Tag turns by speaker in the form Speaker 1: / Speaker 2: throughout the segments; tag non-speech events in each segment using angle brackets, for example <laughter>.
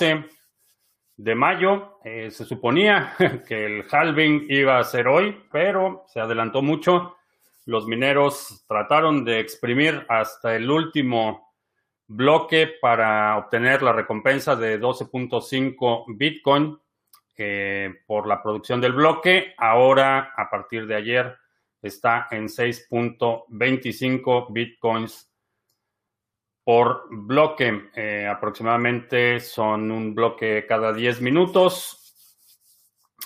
Speaker 1: 12 de mayo. Eh, se suponía <laughs> que el halving iba a ser hoy, pero se adelantó mucho. Los mineros trataron de exprimir hasta el último bloque para obtener la recompensa de 12.5 Bitcoin eh, por la producción del bloque. Ahora, a partir de ayer, está en 6.25 Bitcoins por bloque. Eh, aproximadamente son un bloque cada 10 minutos.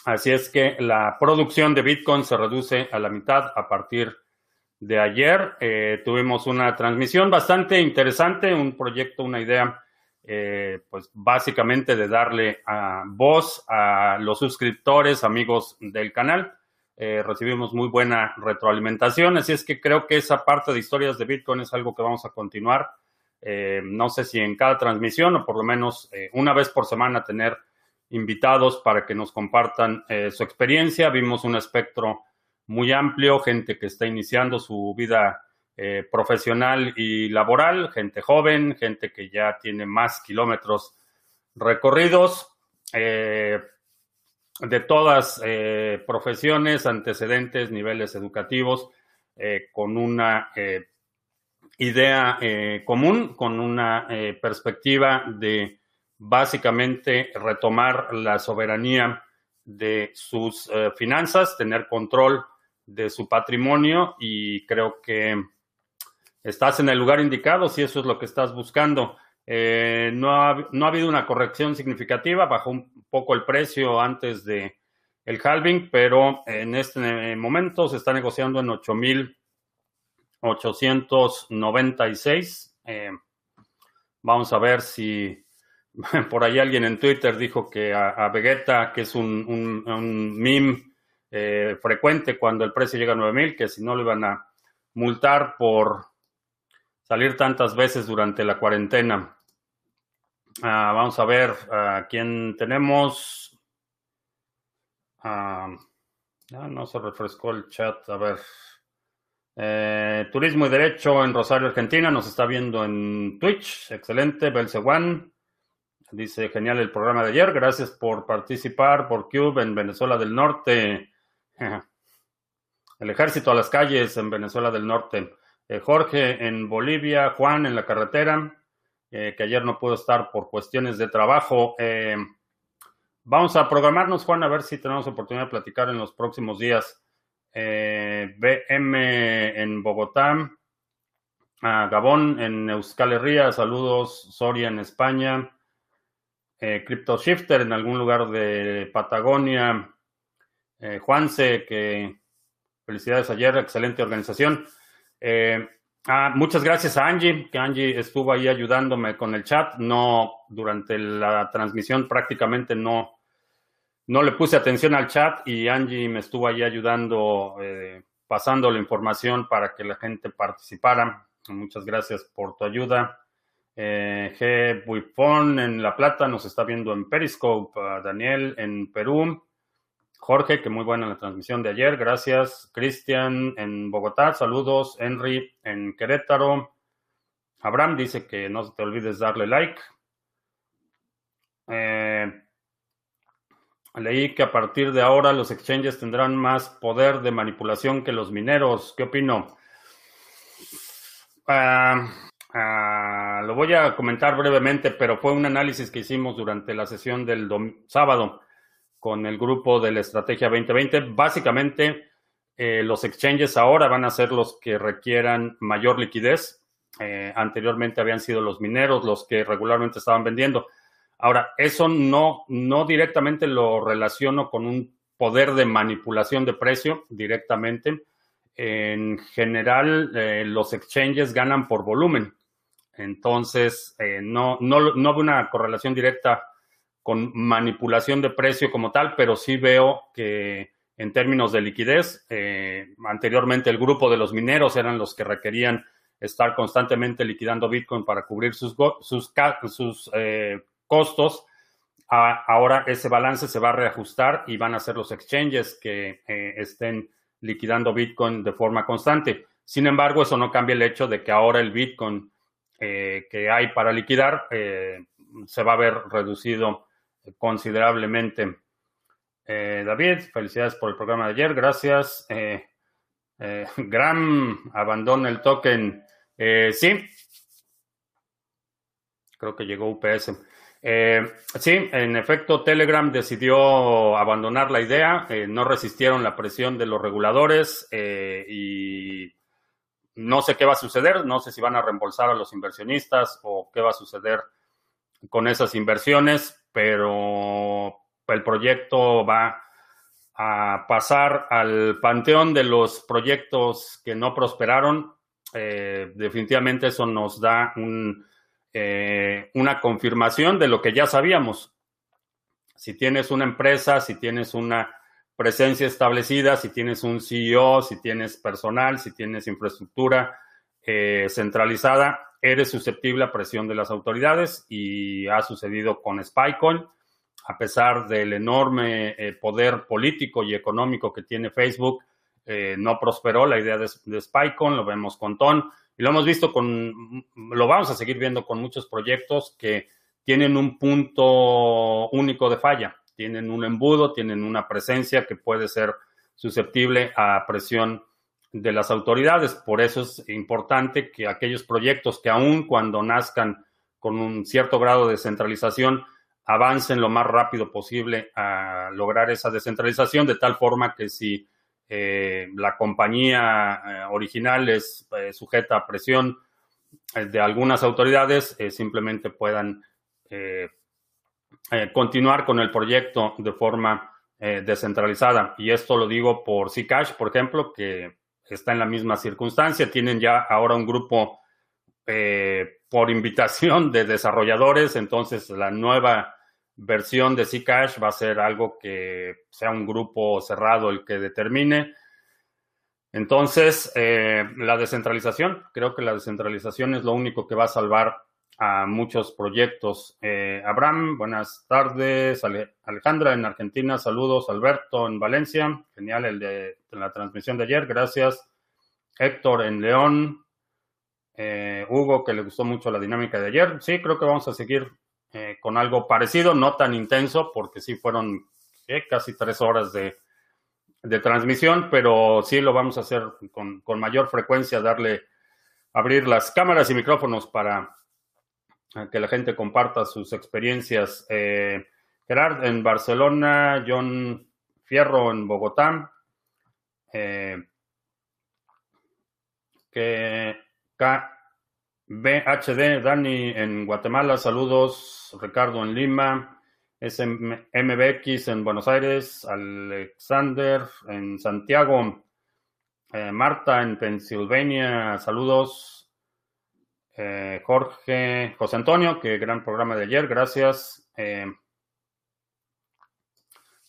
Speaker 1: Así es que la producción de Bitcoin se reduce a la mitad a partir de ayer. Eh, tuvimos una transmisión bastante interesante, un proyecto, una idea, eh, pues básicamente de darle voz a los suscriptores, amigos del canal. recibimos muy buena retroalimentación, así es que creo que esa parte de historias de Bitcoin es algo que vamos a continuar. Eh, no sé si en cada transmisión o por lo menos eh, una vez por semana tener invitados para que nos compartan eh, su experiencia. Vimos un espectro muy amplio, gente que está iniciando su vida profesional y laboral, gente joven, gente que ya tiene más kilómetros recorridos, de todas profesiones, antecedentes, niveles educativos, con una idea eh, común con una eh, perspectiva de básicamente retomar la soberanía de sus eh, finanzas, tener control de su patrimonio y creo que estás en el lugar indicado si eso es lo que estás buscando. no, ha, no, ha, habido una corrección significativa, bajó un poco el precio antes de el halving, pero en este momento se está negociando en 8000 896. Eh, vamos a ver si <laughs> por ahí alguien en Twitter dijo que a, Vegeta, que es un, un, meme eh, frecuente cuando el precio llega a 9000, que si no lo iban a multar por salir tantas veces durante la cuarentena. Ah, vamos a ver a quién tenemos. Ah, no se refrescó el chat. A ver. Eh, turismo y Derecho en Rosario, Argentina, nos está viendo en Twitch. Excelente, Belcewan. Dice, genial el programa de ayer. Gracias por participar por Cube en Venezuela del Norte. <laughs> El ejército a las calles en Venezuela del Norte. Eh, Jorge en Bolivia. Juan en la carretera, eh, que ayer no pudo estar por cuestiones de trabajo. vamos a programarnos, Juan, a ver si tenemos oportunidad de platicar en los próximos días eh, BM en Bogotá, Gabón en Euskal Herria, saludos, Soria en España, eh, Crypto Shifter en algún lugar de Patagonia, eh, Juanse, que felicidades ayer, excelente organización. Eh, ah, muchas gracias a Angie, que Angie estuvo ahí ayudándome con el chat, no durante la transmisión prácticamente no no le puse atención al chat y Angie me estuvo ahí ayudando, eh, pasando la información para que la gente participara. Muchas gracias por tu ayuda. Eh, G. Buifón en La Plata nos está viendo en Periscope. Daniel en Perú. Jorge, que muy buena la transmisión de ayer. Gracias. Cristian en Bogotá. Saludos. Henry en Querétaro. Abraham dice que no te olvides darle like. Eh, Leí que a partir de ahora los exchanges tendrán más poder de manipulación que los mineros. ¿Qué opino? Ah, lo voy a comentar brevemente, pero fue un análisis que hicimos durante la sesión del sábado con el grupo de la Estrategia 2020. Básicamente, eh, los exchanges ahora van a ser los que requieran mayor liquidez. Eh, anteriormente habían sido los mineros los que regularmente estaban vendiendo. Ahora, eso no, no directamente lo relaciono con un poder de manipulación de precio directamente. En general, eh, los exchanges ganan por volumen. Entonces, eh, no, no, no veo una correlación directa con manipulación de precio como tal, pero sí veo que en términos de liquidez, eh, anteriormente el grupo de los mineros eran los que requerían estar constantemente liquidando Bitcoin para cubrir sus, sus, sus costos, ahora ese balance se va a reajustar y van a ser los exchanges que eh, estén liquidando Bitcoin de forma constante. Sin embargo, eso no cambia el hecho de que ahora el Bitcoin eh, que hay para liquidar eh, se va a ver reducido considerablemente. David, felicidades por el programa de ayer, gracias. Gram abandona el token. sí, creo que llegó UPS. Eh, sí, en efecto, Telegram decidió abandonar la idea, eh, no resistieron la presión de los reguladores eh, y no sé qué va a suceder, no sé si van a reembolsar a los inversionistas o qué va a suceder con esas inversiones, pero el proyecto va a pasar al panteón de los proyectos que no prosperaron. definitivamente eso nos da un eh, una confirmación de lo que ya sabíamos. Si tienes una empresa, si tienes una presencia establecida, si tienes un CEO, si tienes personal, si tienes infraestructura eh, centralizada, eres susceptible a presión de las autoridades y ha sucedido con SpyCoin. A pesar del enorme eh, poder político y económico que tiene Facebook, no prosperó la idea de, de SpyCoin, lo vemos con TON y lo hemos visto con, lo vamos a seguir viendo con muchos proyectos que tienen un punto único de falla, tienen un embudo, tienen una presencia que puede ser susceptible a presión de las autoridades. Por eso es importante que aquellos proyectos que aun cuando nazcan con un cierto grado de centralización, avancen lo más rápido posible a lograr esa descentralización, de tal forma que si eh, la compañía eh, original es eh, sujeta a presión de algunas autoridades, simplemente puedan continuar con el proyecto de forma descentralizada. Y esto lo digo por Zcash, por ejemplo, que está en la misma circunstancia. Tienen ya ahora un grupo por invitación de desarrolladores, entonces la nueva versión de Zcash va a ser algo que sea un grupo cerrado el que determine. Entonces, eh, la descentralización, creo que la descentralización es lo único que va a salvar a muchos proyectos. Eh, Abraham, buenas tardes. Alejandra en Argentina, saludos. Alberto en Valencia, genial el de, la transmisión de ayer, gracias. Héctor en León. Eh, Hugo, que le gustó mucho la dinámica de ayer. Sí, creo que vamos a seguir eh, con algo parecido, no tan intenso, porque sí fueron casi tres horas de, transmisión, pero sí lo vamos a hacer con, mayor frecuencia, darle, abrir las cámaras y micrófonos para que la gente comparta sus experiencias. Eh, Gerard en Barcelona, John Fierro en Bogotá, eh, que BHD, Dani en Guatemala, saludos, Ricardo en Lima, SMBX en Buenos Aires, Alexander en Santiago, eh, Marta en Pensilvania, saludos, eh, Jorge, José Antonio, que gran programa de ayer, gracias. Eh,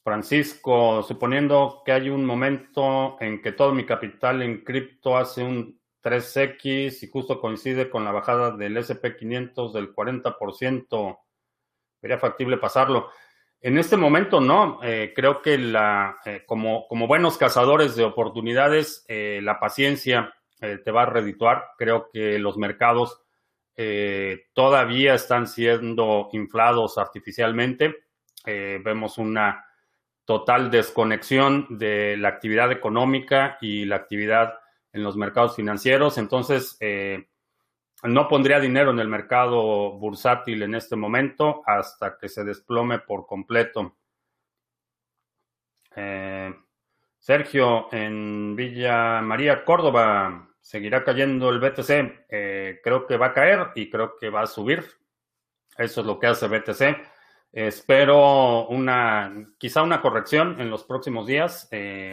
Speaker 1: Francisco, suponiendo que hay un momento en que todo mi capital en cripto hace un 3X y justo coincide con la bajada del SP500 del 40%. Sería factible pasarlo. En este momento no. Eh, creo que la, eh, como, como, buenos cazadores de oportunidades, eh, la paciencia te va a redituar. Creo que los mercados todavía están siendo inflados artificialmente. vemos una total desconexión de la actividad económica y la actividad en los mercados financieros. Entonces, eh, no pondría dinero en el mercado bursátil en este momento hasta que se desplome por completo. Eh, Sergio, en Villa María, Córdoba, seguirá cayendo el BTC. Eh, creo que va a caer y creo que va a subir. Eso es lo que hace BTC. Espero una, quizá una corrección en los próximos días,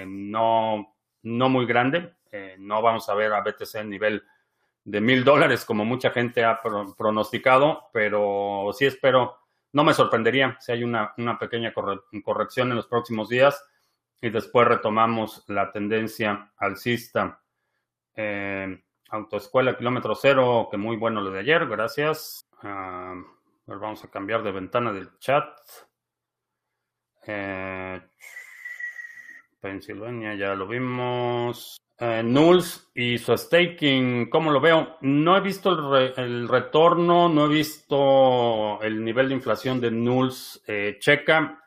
Speaker 1: no, no muy grande, no vamos a ver a BTC en nivel de mil dólares como mucha gente ha pronosticado, pero sí espero, no me sorprendería si hay una, pequeña corrección en los próximos días y después retomamos la tendencia alcista. Eh, autoescuela kilómetro cero, que muy bueno lo de ayer, gracias. Ah, vamos a cambiar de ventana del chat. Eh, Pennsylvania, ya lo vimos. Nulls y su staking, ¿cómo lo veo? No he visto el, retorno, no he visto el nivel de inflación de Nulls. Eh, checa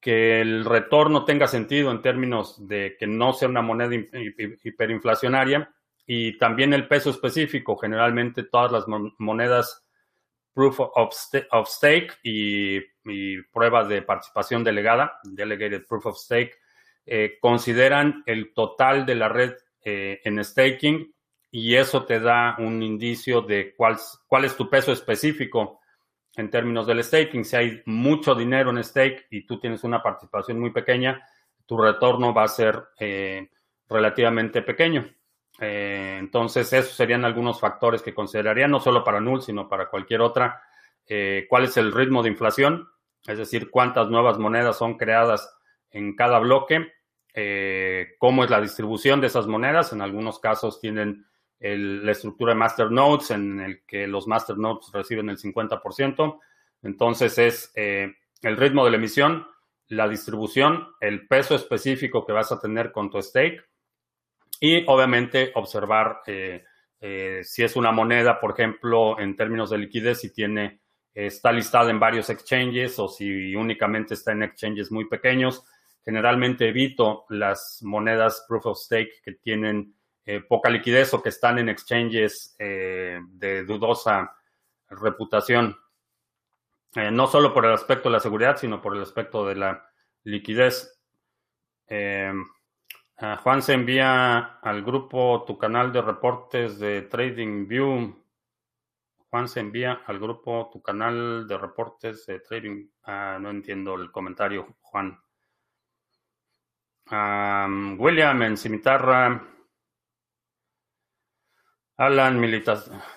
Speaker 1: que el retorno tenga sentido en términos de que no sea una moneda hiperinflacionaria y también el peso específico. Generalmente todas las monedas proof of, stake y, pruebas de participación delegada, delegated proof of stake, eh, consideran el total de la red eh, en staking y eso te da un indicio de cuál, cuál es tu peso específico en términos del staking. Si hay mucho dinero en stake y tú tienes una participación muy pequeña, tu retorno va a ser eh, relativamente pequeño. Entonces, esos serían algunos factores que consideraría, no solo para Null, sino para cualquier otra. ¿Cuál es el ritmo de inflación? Es decir, cuántas nuevas monedas son creadas en cada bloque. Cómo es la distribución de esas monedas. En algunos casos tienen la estructura de master nodes en el que los master nodes reciben el 50%. Entonces es eh, el ritmo de la emisión, la distribución, el peso específico que vas a tener con tu stake y obviamente observar eh, eh, si es una moneda, por ejemplo, en términos de liquidez, si tiene está listada en varios exchanges o si únicamente está en exchanges muy pequeños. Generalmente evito las monedas proof of stake que tienen eh, poca liquidez o que están en exchanges eh, de dudosa reputación, eh, no solo por el aspecto de la seguridad, sino por el aspecto de la liquidez. Juan se envía al grupo tu canal de reportes de TradingView. Juan se envía al grupo tu canal de reportes de Trading. Ah, no entiendo el comentario, Juan. William en Cimitarra. Alan,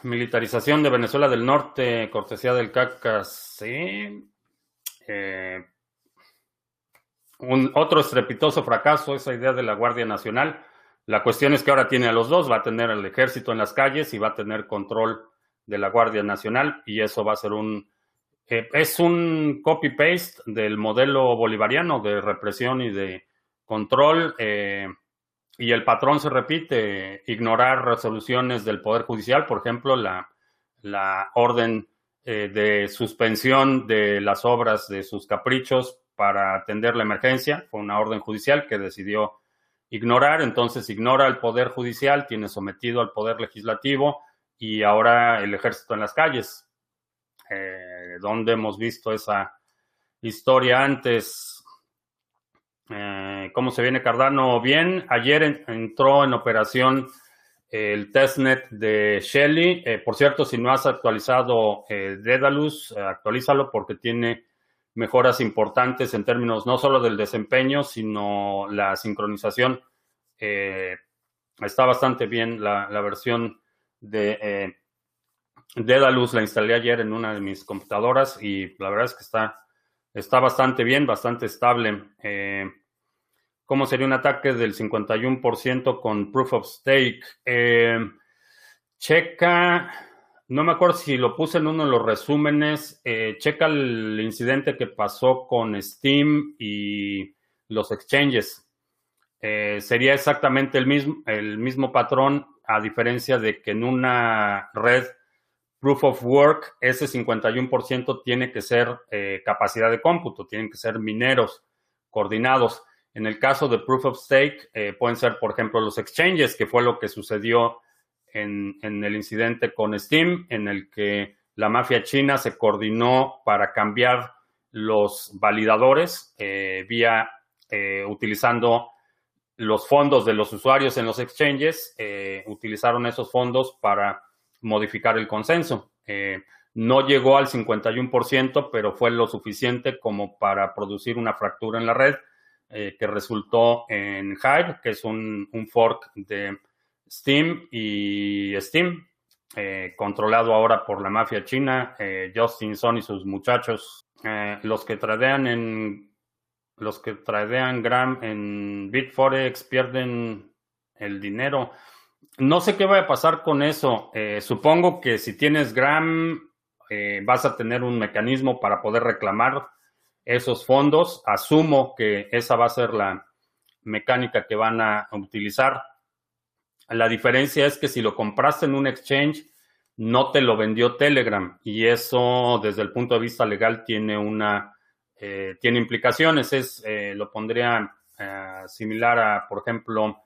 Speaker 1: militarización de Venezuela del Norte, cortesía del CACAS, sí. Eh, un, otro estrepitoso fracaso, esa idea de la Guardia Nacional. La cuestión es que ahora tiene a los dos, va a tener el ejército en las calles y va a tener control de la Guardia Nacional y eso va a ser un... Eh, es un copy-paste del modelo bolivariano de represión y de control. Eh, y el patrón se repite, ignorar resoluciones del Poder Judicial, por ejemplo, la, orden eh, de suspensión de las obras de sus caprichos para atender la emergencia, fue una orden judicial que decidió ignorar, entonces ignora el Poder Judicial, tiene sometido al Poder Legislativo y ahora el ejército en las calles. Eh, donde hemos visto esa historia antes? Eh, ¿Cómo se viene Cardano? Bien, ayer entró en operación el testnet de Shelly. Eh, por cierto, si no has actualizado eh, Dedalus, actualízalo porque tiene mejoras importantes en términos no solo del desempeño, sino la sincronización. está bastante bien la, la versión de Dedalus, la instalé ayer en una de mis computadoras y la verdad es que está, está bastante bien, bastante estable. ¿Cómo sería un ataque del 51% con Proof of Stake? Eh, checa, no me acuerdo si lo puse en uno de los resúmenes, eh, checa el incidente que pasó con Steam y los exchanges. Eh, sería exactamente el mismo, el mismo patrón, a diferencia de que en una red Proof of Work, ese 51% tiene que ser capacidad de cómputo, tienen que ser mineros coordinados. En el caso de Proof of Stake, eh, pueden ser, por ejemplo, los exchanges, que fue lo que sucedió en, el incidente con Steam, en el que la mafia china se coordinó para cambiar los validadores eh, vía eh, utilizando los fondos de los usuarios en los exchanges, utilizaron esos fondos para modificar el consenso. no llegó al 51%, pero fue lo suficiente como para producir una fractura en la red eh, que resultó en Hive, que es un, fork de Steam y Steam, eh, controlado ahora por la mafia china, eh, Justin Son y sus muchachos, los que tradean en los que tradean Gram en Bitforex pierden el dinero. No sé qué va a pasar con eso. supongo que si tienes Gram vas a tener un mecanismo para poder reclamar esos fondos. Asumo que esa va a ser la, mecánica que van a utilizar. La diferencia es que si lo compraste en un exchange, no te lo vendió Telegram y eso desde el punto de vista legal tiene una eh, tiene implicaciones. Es eh, lo pondría eh, similar a, por ejemplo,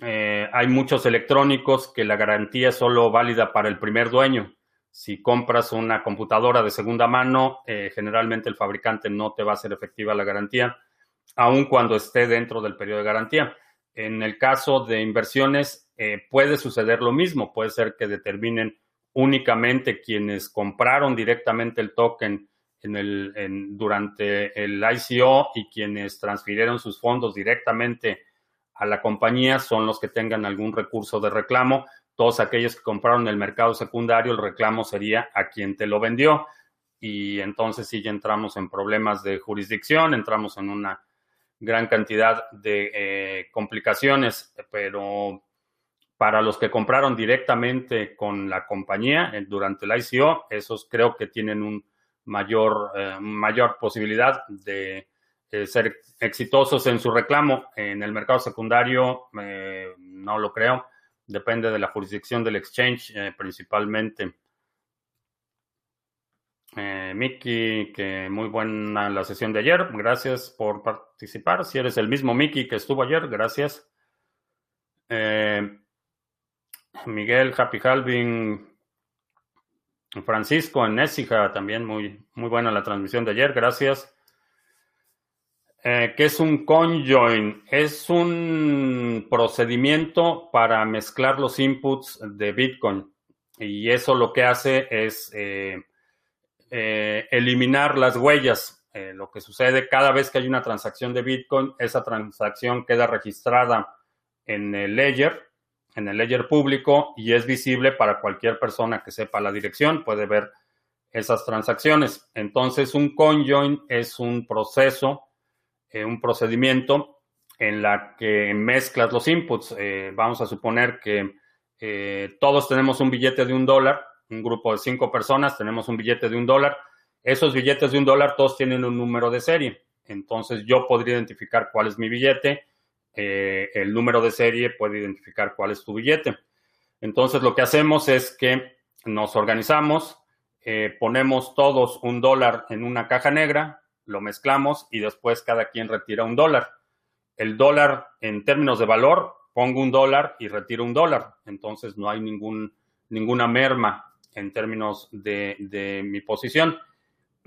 Speaker 1: hay muchos electrónicos que la garantía es solo válida para el primer dueño. Si compras una computadora de segunda mano, generalmente el fabricante no te va a hacer efectiva la garantía, aun cuando esté dentro del periodo de garantía. En el caso de inversiones, puede suceder lo mismo. Puede ser que determinen únicamente quienes compraron directamente el token durante el ICO y quienes transfirieron sus fondos directamente a la compañía son los que tengan algún recurso de reclamo. Todos aquellos que compraron en el mercado secundario, el reclamo sería a quien te lo vendió. Y entonces sí ya entramos en problemas de jurisdicción, entramos en una gran cantidad de eh, complicaciones, pero para los que compraron directamente con la compañía eh, durante el ICO, esos creo que tienen un mayor, eh, mayor posibilidad de ser exitosos en su reclamo. En el mercado secundario, no lo creo. Depende de la jurisdicción del exchange, principalmente. Mickey, que muy buena la sesión de ayer. Gracias por participar. Si eres el mismo Mickey que estuvo ayer, gracias. Miguel Happy Halving, Francisco en también muy, muy buena la transmisión de ayer, gracias. Eh, ¿Qué es un conjoin? Es un procedimiento para mezclar los inputs de Bitcoin. Y eso lo que hace es eh, eh, eliminar las huellas. lo que sucede cada vez que hay una transacción de Bitcoin, esa transacción queda registrada en el ledger en el ledger público y es visible para cualquier persona que sepa la dirección, puede ver esas transacciones. Entonces, un conjoin es un proceso, eh, un procedimiento en la que mezclas los inputs. Eh, vamos a suponer que eh, todos tenemos un billete de un dólar, un grupo de cinco personas tenemos un billete de un dólar. Esos billetes de un dólar todos tienen un número de serie. Entonces, yo podría identificar cuál es mi billete el número de serie puede identificar cuál es tu billete. Entonces lo que hacemos es que nos organizamos, ponemos todos un dólar en una caja negra, lo mezclamos y después cada quien retira un dólar. El dólar en términos de valor, pongo un dólar y retiro un dólar. Entonces no hay ningún, ninguna merma en términos de, de mi posición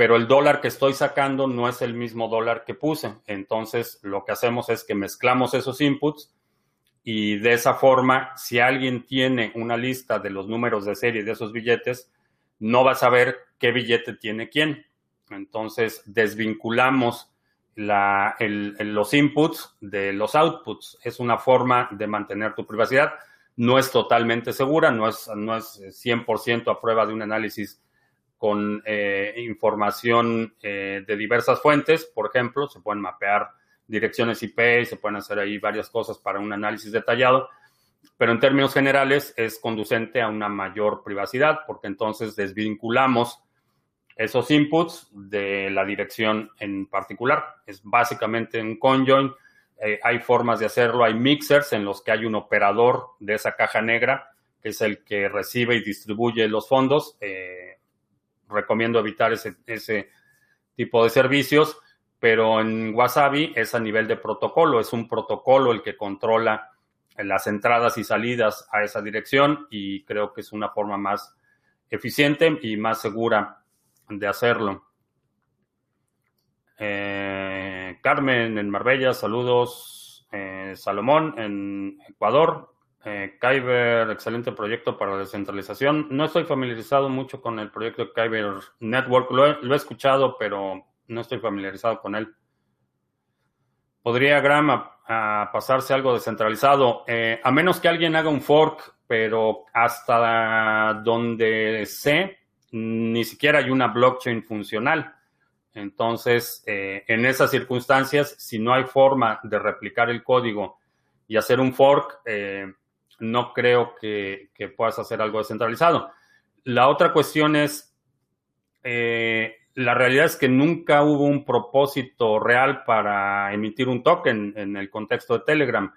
Speaker 1: pero el dólar que estoy sacando no es el mismo dólar que puse. Entonces, lo que hacemos es que mezclamos esos inputs y de esa forma, si alguien tiene una lista de los números de serie de esos billetes, no va a saber qué billete tiene quién. Entonces, desvinculamos los inputs de los outputs. Es una forma de mantener tu privacidad. No es totalmente segura, no es, no es 100% a prueba de un análisis con eh, información eh, de diversas fuentes, por ejemplo, se pueden mapear direcciones IP, se pueden hacer ahí varias cosas para un análisis detallado, pero en términos generales es conducente a una mayor privacidad porque entonces desvinculamos esos inputs de la dirección en particular. Es básicamente un conjoin. Eh, hay formas de hacerlo, hay mixers en los que hay un operador de esa caja negra que es el que recibe y distribuye los fondos recomiendo evitar ese, ese tipo de servicios, pero en Wasabi es a nivel de protocolo, es un protocolo el que controla las entradas y salidas a esa dirección y creo que es una forma más eficiente y más segura de hacerlo. Eh, Carmen en Marbella, saludos. Eh, Salomón en Ecuador, eh, Kyber, excelente proyecto para descentralización. No estoy familiarizado mucho con el proyecto Kyber Network. Lo he, escuchado, pero no estoy familiarizado con él. ¿Podría Graham pasarse algo descentralizado? Eh, a menos que alguien haga un fork, pero hasta donde sé, ni siquiera hay una blockchain funcional. Entonces, eh, en esas circunstancias, si no hay forma de replicar el código y hacer un fork, eh, no creo que, puedas hacer algo descentralizado. La otra cuestión es, eh, la realidad es que nunca hubo un propósito real para emitir un token en el contexto de Telegram.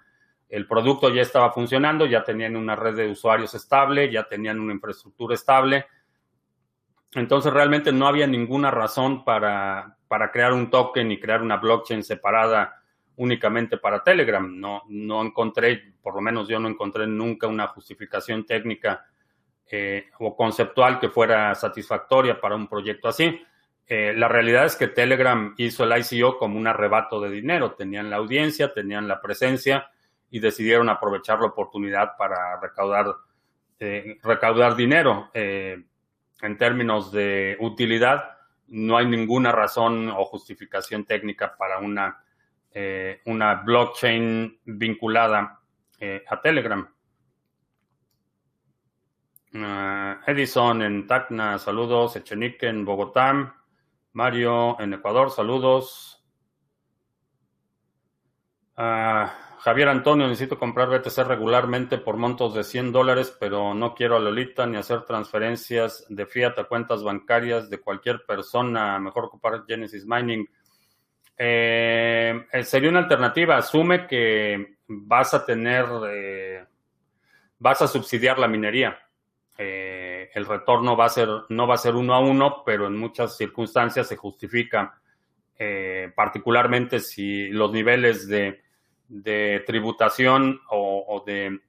Speaker 1: El producto ya estaba funcionando, ya tenían una red de usuarios estable, ya tenían una infraestructura estable. Entonces realmente no había ninguna razón para, para crear un token y crear una blockchain separada únicamente para Telegram. No, no encontré, por lo menos yo no encontré nunca una justificación técnica eh, o conceptual que fuera satisfactoria para un proyecto así. Eh, la realidad es que Telegram hizo el ICO como un arrebato de dinero. Tenían la audiencia, tenían la presencia y decidieron aprovechar la oportunidad para recaudar, eh, recaudar dinero. En términos de utilidad, no hay ninguna razón o justificación técnica para una eh, una blockchain vinculada eh, a Telegram. Ah, Edison en Tacna, saludos. Echenique en Bogotá. Mario en Ecuador, saludos. Ah, Javier Antonio, necesito comprar BTC regularmente por montos de 100 dólares, pero no quiero a Lolita ni hacer transferencias de fiat a cuentas bancarias de cualquier persona. Mejor ocupar Genesis Mining. Eh, eh, sería una alternativa. Asume que vas a tener, eh, vas a subsidiar la minería. el retorno va a ser, no va a ser uno a uno, pero en muchas circunstancias se justifica, particularmente si los niveles de, tributación o, de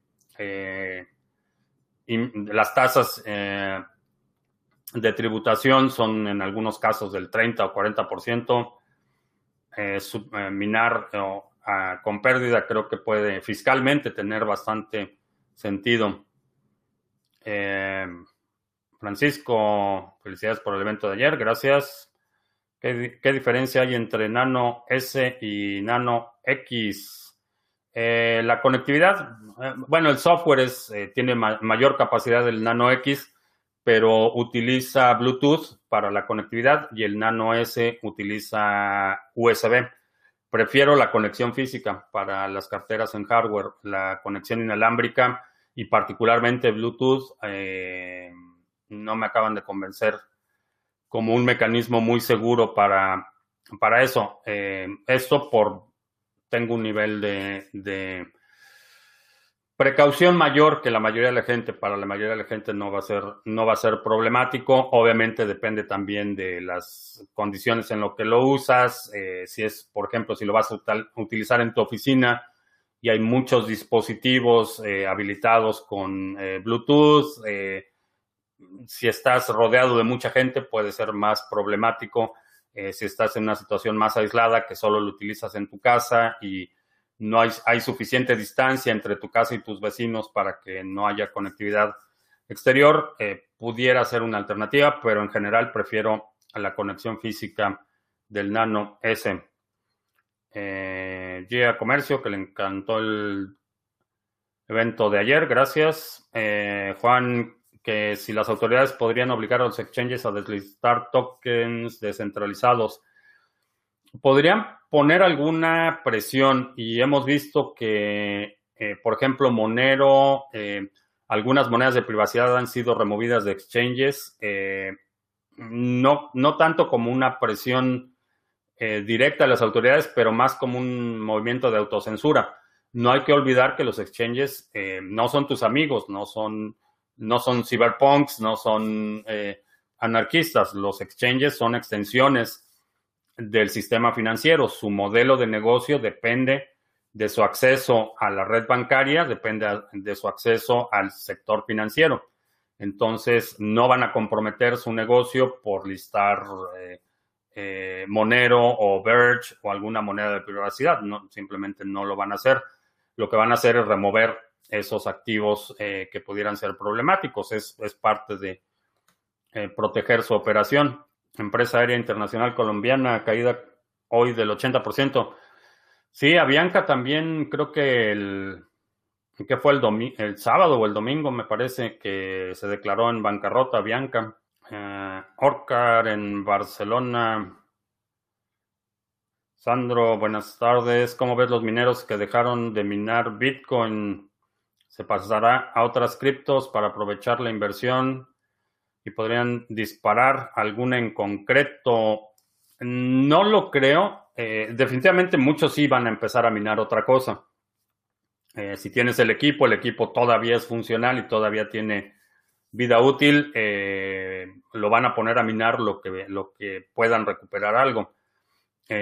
Speaker 1: las tasas de tributación son en algunos casos del 30 o 40%. Eh, eh, minar con pérdida creo que puede fiscalmente tener bastante sentido. Eh, Francisco, felicidades por el evento de ayer, gracias. ¿Qué, diferencia hay entre Nano S y Nano X? La conectividad, bueno, el software es, tiene mayor capacidad del Nano X, pero utiliza Bluetooth para la conectividad y el Nano S utiliza USB. Prefiero la conexión física para las carteras en hardware, la conexión inalámbrica y particularmente Bluetooth eh, no me acaban de convencer como un mecanismo muy seguro para, para eso. Eh, esto por, tengo un nivel de Precaución mayor que la mayoría de la gente, para la mayoría de la gente no va a ser, no va a ser problemático. Obviamente depende también de las condiciones en lo que lo usas. Eh, si es, por ejemplo, si lo vas a utilizar en tu oficina y hay muchos dispositivos eh, habilitados con eh, Bluetooth, si estás rodeado de mucha gente puede ser más problemático. Si estás en una situación más aislada que solo lo utilizas en tu casa y no hay, suficiente distancia entre tu casa y tus vecinos para que no haya conectividad exterior, eh, pudiera ser una alternativa, pero en general prefiero la conexión física del Nano S. Eh, Gia Comercio, que le encantó el evento de ayer, gracias. Eh, Juan, que si las autoridades podrían obligar a los exchanges a deslistar tokens descentralizados podrían poner alguna presión y hemos visto que, eh, por ejemplo, Monero, eh, algunas monedas de privacidad han sido removidas de exchanges, eh, no, no tanto como una presión directa de las autoridades, pero más como un movimiento de autocensura. No hay que olvidar que los exchanges no son tus amigos, no son, no son cyberpunks, no son anarquistas. Los exchanges son extensiones del sistema financiero. Su modelo de negocio depende de su acceso a la red bancaria, depende de su acceso al sector financiero. Entonces, no van a comprometer su negocio por listar eh, eh, Monero o Verge o alguna moneda de privacidad. No, simplemente no lo van a hacer. Lo que van a hacer es remover esos activos eh, que pudieran ser problemáticos. Es, es parte de proteger su operación empresa aérea internacional colombiana, caída hoy del 80%. Sí, Avianca también creo que el que fue el, el sábado o el domingo, me parece que se declaró en bancarrota Avianca. Eh, Orcar en Barcelona. Sandro, buenas tardes. ¿Cómo ves los mineros que dejaron de minar Bitcoin? ¿Se pasará a otras criptos para aprovechar la inversión? y podrían disparar alguna en concreto. No lo creo. Eh, definitivamente muchos sí van a empezar a minar otra cosa. Eh, si tienes el equipo, el equipo todavía es funcional y todavía tiene vida útil, eh, lo van a poner a minar lo que, lo que puedan recuperar algo.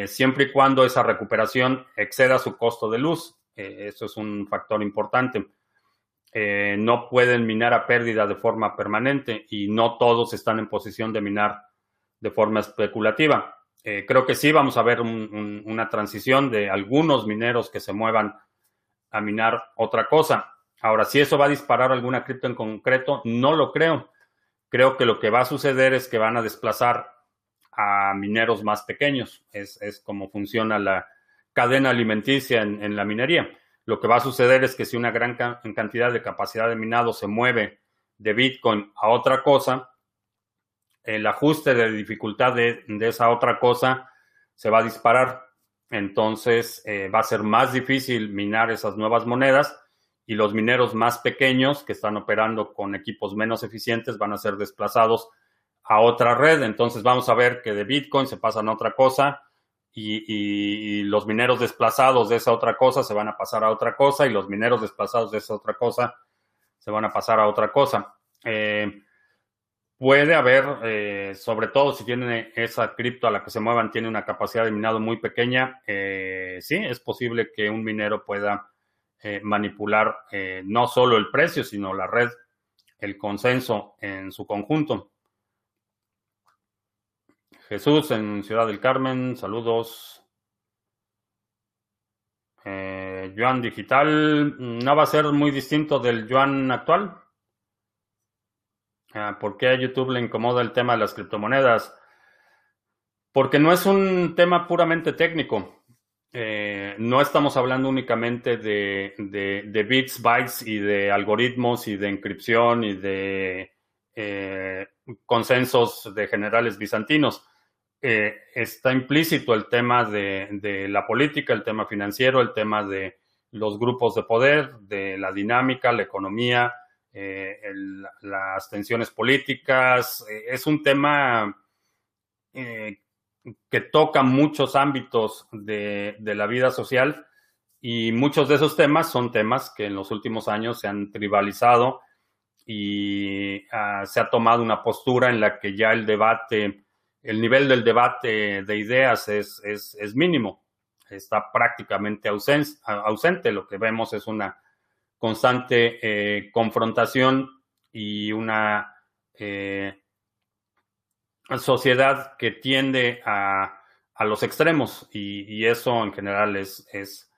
Speaker 1: siempre y cuando esa recuperación exceda su costo de luz. eso es un factor importante. No pueden minar a pérdida de forma permanente y no todos están en posición de minar de forma especulativa. Eh, creo que sí vamos a ver una transición de algunos mineros que se muevan a minar otra cosa. Ahora, si eso va a disparar alguna cripto en concreto, no lo creo. Creo que lo que va a suceder es que van a desplazar a mineros más pequeños. Es, como funciona la cadena alimenticia en, la minería. Lo que va a suceder es que si una gran cantidad de capacidad de minado se mueve de Bitcoin a otra cosa, el ajuste de dificultad de, esa otra cosa se va a disparar. Entonces eh, va a ser más difícil minar esas nuevas monedas y los mineros más pequeños que están operando con equipos menos eficientes van a ser desplazados a otra red. Entonces vamos a ver que de Bitcoin se pasan a otra cosa y, y, los mineros desplazados de esa otra cosa se van a pasar a otra cosa y los mineros desplazados de esa otra cosa se van a pasar a otra cosa. Eh, Puede haber, eh, sobre todo si tiene esa cripto a la que se muevan, tiene una capacidad de minado muy pequeña, eh, sí, es posible que un minero pueda manipular no solo el precio, sino la red, el consenso en su conjunto. Jesús en Ciudad del Carmen, saludos. yuan digital, ¿no va a ser muy distinto del yuan actual? Ah, ¿Por qué a YouTube le incomoda el tema de las criptomonedas? Porque no es un tema puramente técnico. Eh, no estamos hablando únicamente de, bits, bytes y de algoritmos y de encripción y de eh, consensos de generales bizantinos. Eh, está implícito el tema de, la política, el tema financiero, el tema de los grupos de poder, de la dinámica, la economía, eh, las tensiones políticas. Eh, es un tema que toca muchos ámbitos de, la vida social y muchos de esos temas son temas que en los últimos años se han tribalizado y ah, se ha tomado una postura en la que ya el debate, el nivel del debate de ideas es, es mínimo, está prácticamente ausente. Lo que vemos es una constante eh, confrontación y una eh, sociedad que tiende a, los extremos y, eso en general es, es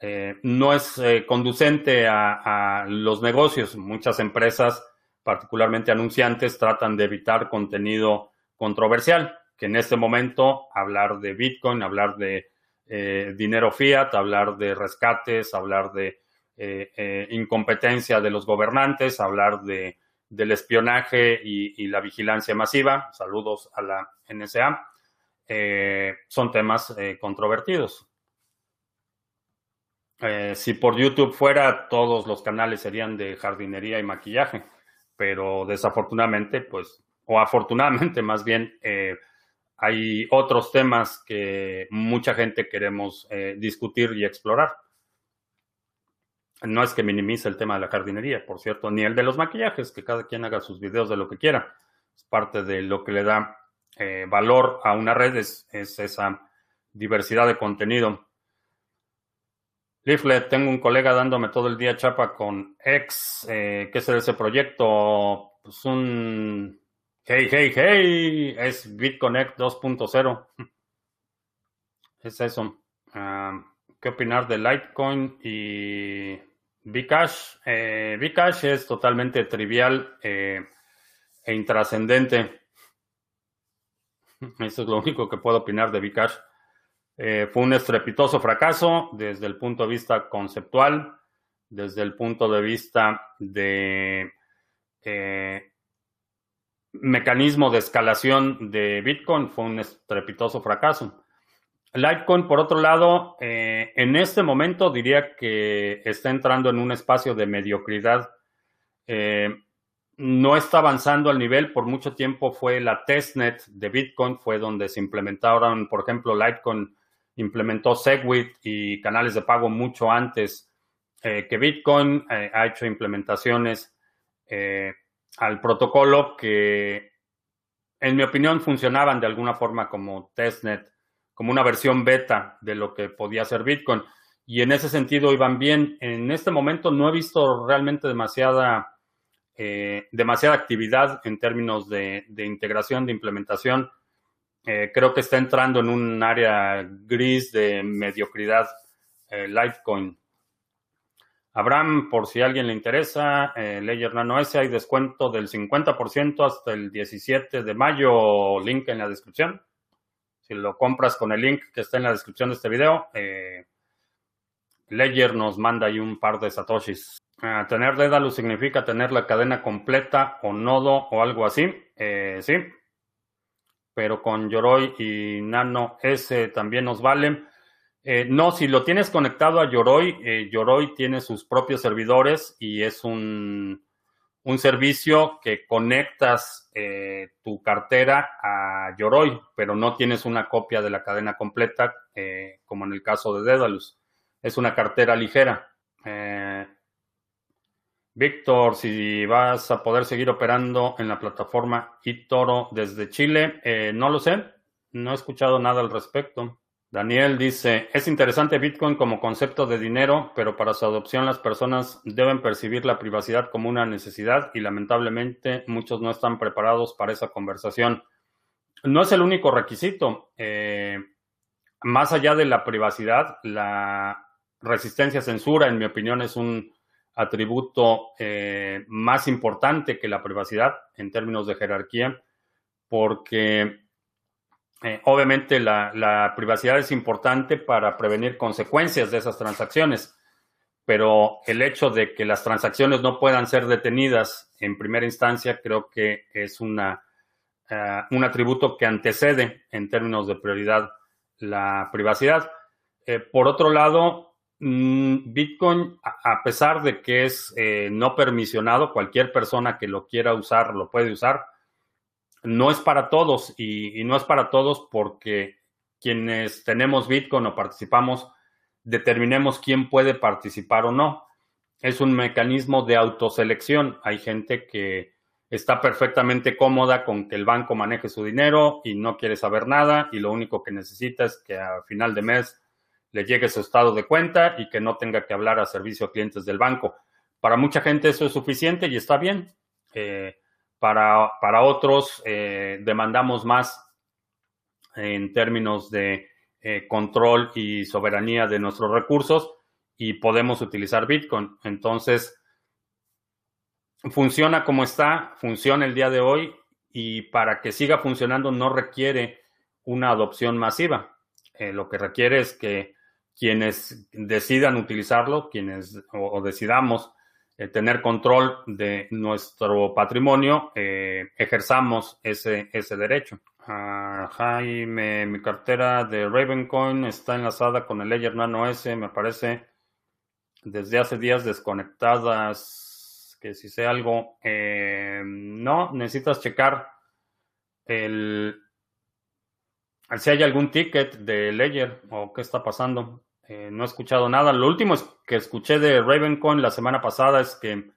Speaker 1: eh, no es conducente a, a, los negocios. Muchas empresas, particularmente anunciantes, tratan de evitar contenido controversial, que en este momento hablar de Bitcoin, hablar de dinero fiat, hablar de rescates, hablar de eh, eh, incompetencia de los gobernantes, hablar de, del espionaje y, la vigilancia masiva. Saludos a la NSA. Eh, son temas controvertidos. si por YouTube fuera, todos los canales serían de jardinería y maquillaje, pero desafortunadamente, pues, o afortunadamente <laughs> más bien, hay otros temas que mucha gente queremos discutir y explorar. No es que minimice el tema de la jardinería, por cierto, ni el de los maquillajes, que cada quien haga sus videos de lo que quiera. Es parte de lo que le da eh, valor a una red, es, esa diversidad de contenido. Leaflet, tengo un colega dándome todo el día chapa con X. Eh, ¿Qué es ese proyecto? Pues un. Hey, hey, hey. Es BitConnect 2.0. Es eso. Ah, ¿Qué opinar de Litecoin y Bcash? Eh, Bcash es totalmente trivial eh, e intrascendente. Eso es lo único que puedo opinar de Bcash. Eh, fue un estrepitoso fracaso desde el punto de vista conceptual, desde el punto de vista de eh, mecanismo de escalación de Bitcoin, fue un estrepitoso fracaso. Litecoin, por otro lado, eh, en este momento diría que está entrando en un espacio de mediocridad. Eh, no está avanzando al nivel. Por mucho tiempo fue la testnet de Bitcoin, fue donde se implementaron, por ejemplo, Litecoin implementó Segwit y canales de pago mucho antes eh, que Bitcoin. Ha hecho implementaciones al protocolo que, en mi opinión, funcionaban de alguna forma como testnet, como una versión beta de lo que podía ser Bitcoin. Y en ese sentido iban bien. En este momento no he visto realmente demasiada eh, demasiada actividad en términos de, integración, de implementación. Eh, creo que está entrando en un área gris de mediocridad eh, Litecoin. Abraham, por si a alguien le interesa, eh, Ledger Nano S, hay descuento del 50% hasta el 17 de mayo, link en la descripción. Si lo compras con el link que está en la descripción de este video, Ledger nos manda ahí un par de satoshis. Ah, tener Dedalus significa tener la cadena completa o nodo o algo así. Eh, sí. Pero con Yoroi y Nano S también nos valen. Eh, no, si lo tienes conectado a Yoroi, eh, Yoroi tiene sus propios servidores y es un, un servicio que conectas tu cartera a Yoroi, pero no tienes una copia de la cadena completa, como en el caso de Dedalus. Es una cartera ligera. Víctor, si vas a poder seguir operando en la plataforma eToro desde Chile, eh, no lo sé, no he escuchado nada al respecto. Daniel dice, es interesante Bitcoin como concepto de dinero, pero para su adopción las personas deben percibir la privacidad como una necesidad y lamentablemente muchos no están preparados para esa conversación. No es el único requisito. Eh, más allá de la privacidad, la resistencia a censura, en mi opinión, es un atributo eh, más importante que la privacidad en términos de jerarquía, porque eh, obviamente la, privacidad es importante para prevenir consecuencias de esas transacciones, pero el hecho de que las transacciones no puedan ser detenidas en primera instancia creo que es una, eh, un atributo que antecede en términos de prioridad la privacidad. por otro lado, Mm, Bitcoin, a pesar de que es eh, no permisionado, cualquier persona que lo quiera usar lo puede usar, no es para todos y, no es para todos porque quienes tenemos Bitcoin o participamos, determinemos quién puede participar o no. Es un mecanismo de autoselección. Hay gente que está perfectamente cómoda con que el banco maneje su dinero y no quiere saber nada y lo único que necesita es que a final de mes le llegue su estado de cuenta y que no tenga que hablar a servicio a clientes del banco. Para mucha gente eso es suficiente y está bien. Eh, para, para, otros eh, demandamos más en términos de eh, control y soberanía de nuestros recursos y podemos utilizar Bitcoin. Entonces, funciona como está, funciona el día de hoy y para que siga funcionando no requiere una adopción masiva. lo que requiere es que quienes decidan utilizarlo, quienes o, decidamos eh, tener control de nuestro patrimonio, eh, ejerzamos ese, ese derecho. Ah, Jaime, mi cartera de Ravencoin está enlazada con el Ledger Nano S, me parece desde hace días desconectadas, que si sé algo, eh, no, necesitas checar el, si hay algún ticket de Ledger o qué está pasando. Eh, no he escuchado nada. Lo último que escuché de Ravencoin la semana pasada es que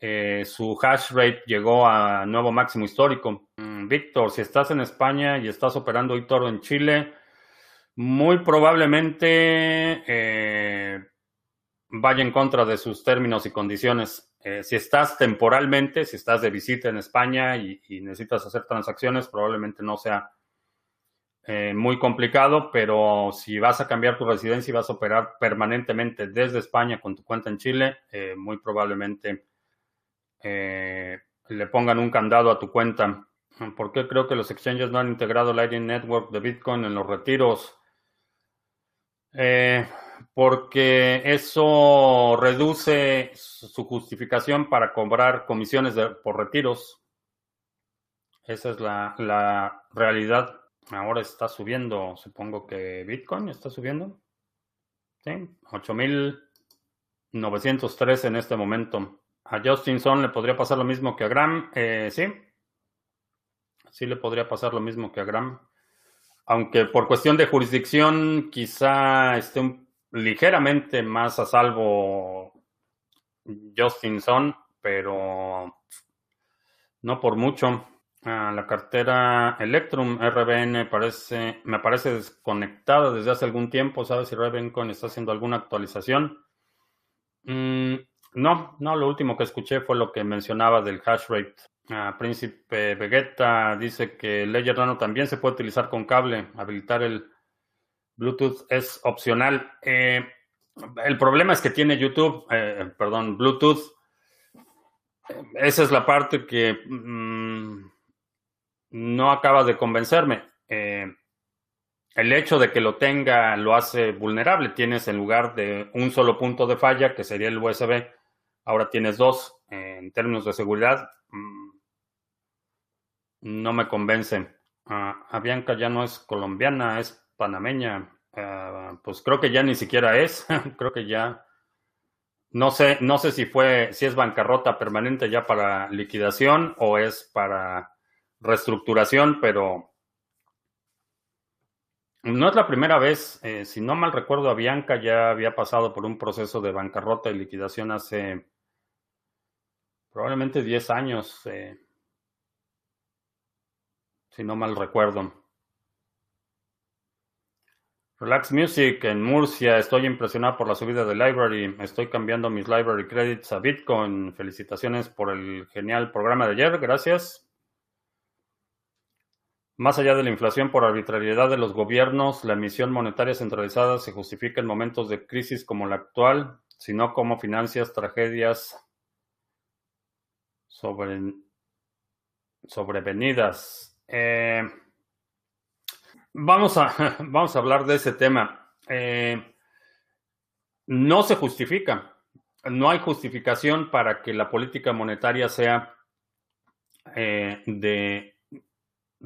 Speaker 1: eh, su hash rate llegó a nuevo máximo histórico. Mm, Víctor, si estás en España y estás operando eToro en Chile, muy probablemente eh, vaya en contra de sus términos y condiciones. si estás temporalmente, si estás de visita en España y necesitas hacer transacciones, probablemente no sea eh, muy complicado, pero si vas a cambiar tu residencia y vas a operar permanentemente desde España con tu cuenta en Chile, eh, muy probablemente eh, le pongan un candado a tu cuenta. ¿Por qué creo que los exchanges no han integrado Lightning Network de Bitcoin en los retiros? porque eso reduce su justificación para cobrar comisiones por retiros. Esa es la, la realidad. Ahora está subiendo, supongo que Bitcoin está subiendo. Sí, 8.903 en este momento. A Justinson le podría pasar lo mismo que a Graham. Eh, sí. Sí le podría pasar lo mismo que a Graham. Aunque por cuestión de jurisdicción quizá esté ligeramente más a salvo Justinson, pero no por mucho. La cartera Electrum RBN parece, me parece desconectada desde hace algún tiempo. ¿Sabes si Ravencoin está haciendo alguna actualización? Mm, no, no, lo último que escuché fue lo que mencionaba del hash rate. Ah, Príncipe Vegeta dice que Ledger Nano también se puede utilizar con cable. Habilitar el Bluetooth es opcional. Eh, el problema es que tiene YouTube, eh, perdón, Bluetooth. Esa es la parte que mm, no acaba de convencerme. Eh, el hecho de que lo tenga lo hace vulnerable. Tienes en lugar de un solo punto de falla, que sería el USB, ahora tienes dos. en términos de seguridad, mm, no me convence. Ah, Avianca ya no es colombiana, es panameña. Ah, pues creo que ya ni siquiera es. <laughs> creo que ya. No sé, no sé si fue, si es bancarrota permanente ya para liquidación o es para reestructuración, pero no es la primera vez. Eh, si no mal recuerdo, Avianca ya había pasado por un proceso de bancarrota y liquidación hace probablemente 10 años, eh, si no mal recuerdo. Relax Music en Murcia. Estoy impresionado por la subida de Library. Estoy cambiando mis Library Credits a Bitcoin. Felicitaciones por el genial programa de ayer. Gracias. Más allá de la inflación por arbitrariedad de los gobiernos, la emisión monetaria centralizada se justifica en momentos de crisis como la actual, sino como financias tragedias sobre, sobrevenidas. Eh, vamos, a, <laughs> vamos a hablar de ese tema. Eh, no se justifica. No hay justificación para que la política monetaria sea eh, de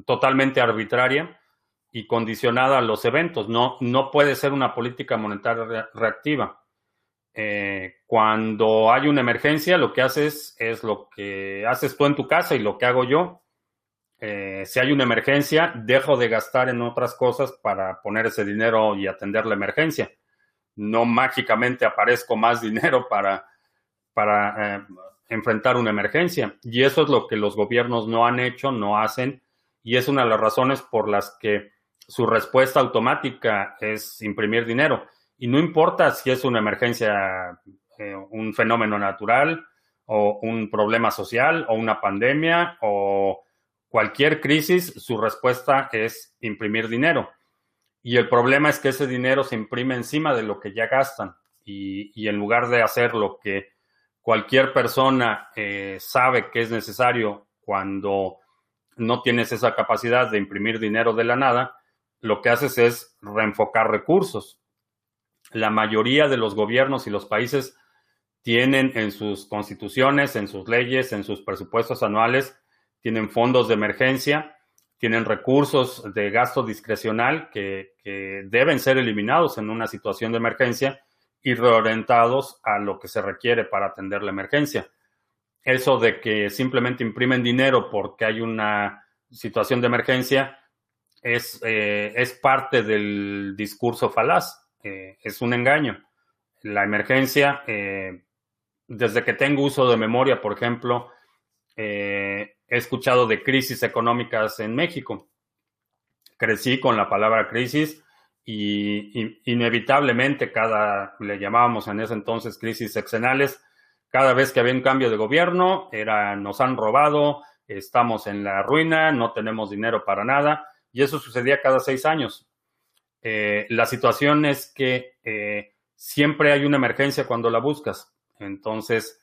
Speaker 1: totalmente arbitraria y condicionada a los eventos. No, no puede ser una política monetaria reactiva. Eh, cuando hay una emergencia, lo que haces es lo que haces tú en tu casa y lo que hago yo. Eh, si hay una emergencia, dejo de gastar en otras cosas para poner ese dinero y atender la emergencia. No mágicamente aparezco más dinero para, para eh, enfrentar una emergencia. Y eso es lo que los gobiernos no han hecho, no hacen y es una de las razones por las que su respuesta automática es imprimir dinero. Y no importa si es una emergencia, eh, un fenómeno natural o un problema social o una pandemia o cualquier crisis, su respuesta es imprimir dinero. Y el problema es que ese dinero se imprime encima de lo que ya gastan. Y, en lugar de hacer lo que cualquier persona eh, sabe que es necesario cuando no tienes esa capacidad de imprimir dinero de la nada, lo que haces es reenfocar recursos. La mayoría de los gobiernos y los países tienen en sus constituciones, en sus leyes, en sus presupuestos anuales, tienen fondos de emergencia, tienen recursos de gasto discrecional que, que deben ser eliminados en una situación de emergencia y reorientados a lo que se requiere para atender la emergencia eso de que simplemente imprimen dinero porque hay una situación de emergencia es, eh, es parte del discurso falaz, eh, es un engaño. La emergencia, eh, desde que tengo uso de memoria, por ejemplo, he escuchado de crisis económicas en México. Crecí con la palabra crisis y, inevitablemente cada, le llamábamos en ese entonces crisis sexenales, cada vez que había un cambio de gobierno, era nos han robado, estamos en la ruina, no tenemos dinero para nada, y eso sucedía cada seis años. Eh, la situación es que eh, siempre hay una emergencia cuando la buscas. Entonces,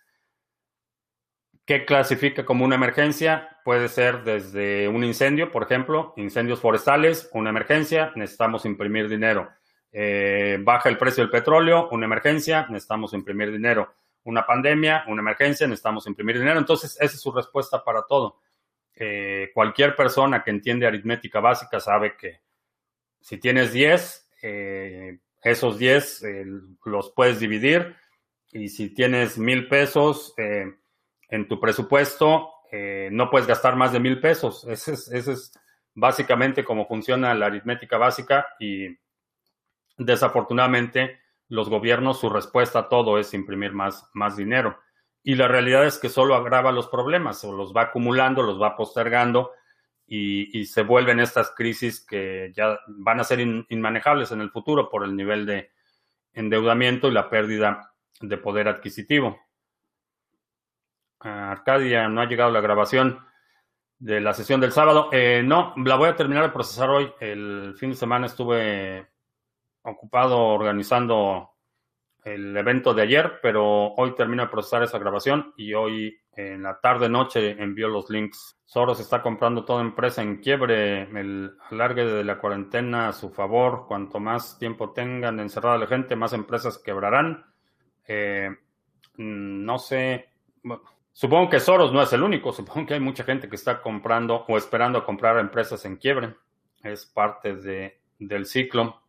Speaker 1: ¿qué clasifica como una emergencia? Puede ser desde un incendio, por ejemplo, incendios forestales, una emergencia, necesitamos imprimir dinero. Eh, baja el precio del petróleo, una emergencia, necesitamos imprimir dinero una pandemia, una emergencia, necesitamos imprimir dinero. Entonces, esa es su respuesta para todo. Eh, cualquier persona que entiende aritmética básica sabe que si tienes 10, eh, esos 10 eh, los puedes dividir y si tienes mil pesos, en tu presupuesto no puedes gastar más de mil pesos. Ese es, ese es básicamente cómo funciona la aritmética básica y desafortunadamente los gobiernos, su respuesta a todo es imprimir más, más dinero. Y la realidad es que solo agrava los problemas, o los va acumulando, los va postergando y, se vuelven estas crisis que ya van a ser inmanejables en el futuro por el nivel de endeudamiento y la pérdida de poder adquisitivo. Arcadia, no ha llegado la grabación de la sesión del sábado. Eh, no, la voy a terminar de procesar hoy. El fin de semana estuve ocupado organizando el evento de ayer, pero hoy termino de procesar esa grabación y hoy en la tarde noche envío los links. Soros está comprando toda empresa en quiebre, el alargue de la cuarentena a su favor. Cuanto más tiempo tengan encerrada la gente, más empresas quebrarán. Eh, no sé. Supongo que Soros no es el único. Supongo que hay mucha gente que está comprando o esperando comprar empresas en quiebre. Es parte de, del ciclo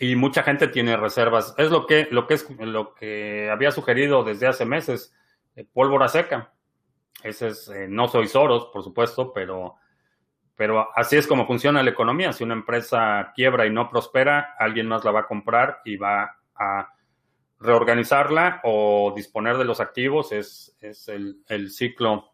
Speaker 1: y mucha gente tiene reservas. Es lo que, lo que, es, lo que había sugerido desde hace meses, eh, pólvora seca. Ese es, eh, no soy Soros, por supuesto, pero, pero así es como funciona la economía. Si una empresa quiebra y no prospera, alguien más la va a comprar y va a reorganizarla o disponer de los activos. Es, es el, el ciclo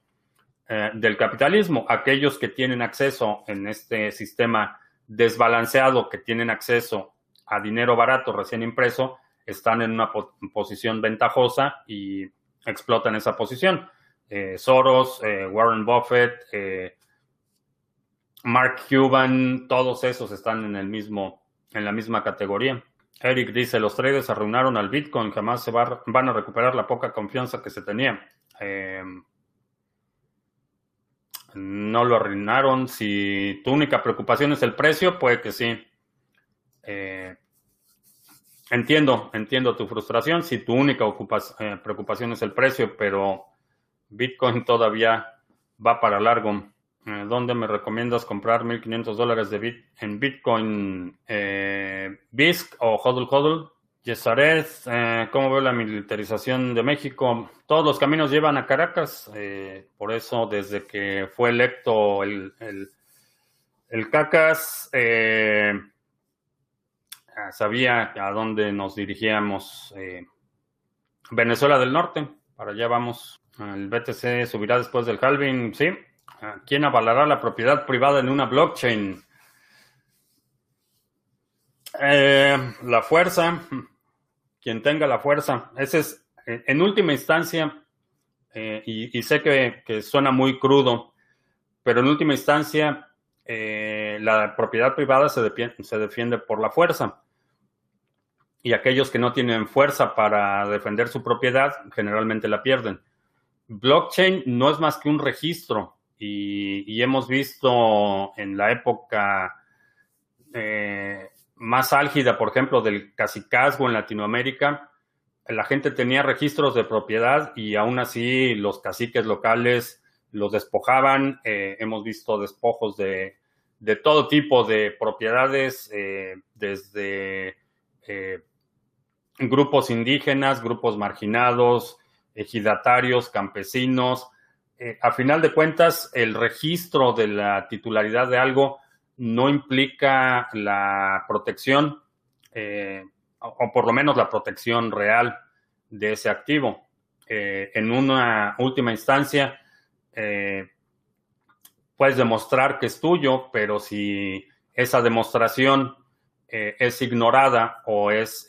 Speaker 1: eh, del capitalismo. Aquellos que tienen acceso en este sistema desbalanceado, que tienen acceso a dinero barato recién impreso, están en una posición ventajosa y explotan esa posición. Eh, Soros, eh, Warren Buffett, eh, Mark Cuban, todos esos están en el mismo, en la misma categoría. Eric dice, los traders arruinaron al Bitcoin, jamás se van a recuperar la poca confianza que se tenía. no lo arruinaron. Si tu única preocupación es el precio, puede que sí. Eh, entiendo, entiendo tu frustración. Si tu única eh, preocupación es el precio, pero Bitcoin todavía va para largo. Eh, ¿Dónde me recomiendas comprar 1.500 dólares en Bitcoin? BISC o HODL HODL? Yesaret, ¿cómo veo la militarización de México? Todos los caminos llevan a Caracas, por eso desde que fue electo el, el, el CACAS, sabía a dónde nos dirigíamos. Eh, Venezuela del Norte, para allá vamos. El BTC subirá después del halving, sí. ¿Quién avalará la propiedad privada en una blockchain? Eh, la fuerza, quien tenga la fuerza. Ese es, en última instancia, eh, y, sé que, suena muy crudo, pero en última instancia, la propiedad privada se defiende por la fuerza y aquellos que no tienen fuerza para defender su propiedad generalmente la pierden. Blockchain no es más que un registro y, hemos visto en la época eh, más álgida, por ejemplo, del cacicazgo en Latinoamérica, la gente tenía registros de propiedad y aún así los caciques locales los despojaban. Eh, hemos visto despojos de, todo tipo de propiedades, eh, desde grupos indígenas, grupos marginados, ejidatarios, campesinos. Eh, a final de cuentas, el registro de la titularidad de algo no implica la protección, eh, o, por lo menos la protección real de ese activo. Eh, en una última instancia, puedes demostrar que es tuyo, pero si esa demostración es ignorada o es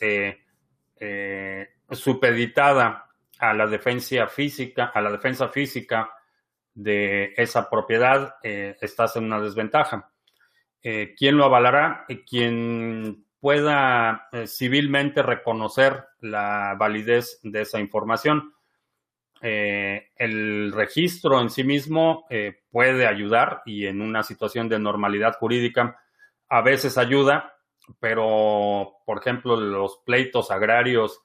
Speaker 1: eh, supeditada a la defensa física, a la defensa física de esa propiedad, eh, estás en una desventaja. Eh, ¿Quién lo avalará? quien pueda civilmente reconocer la validez de esa información. el registro en sí mismo puede ayudar y en una situación de normalidad jurídica a veces ayuda, pero, por ejemplo, los pleitos agrarios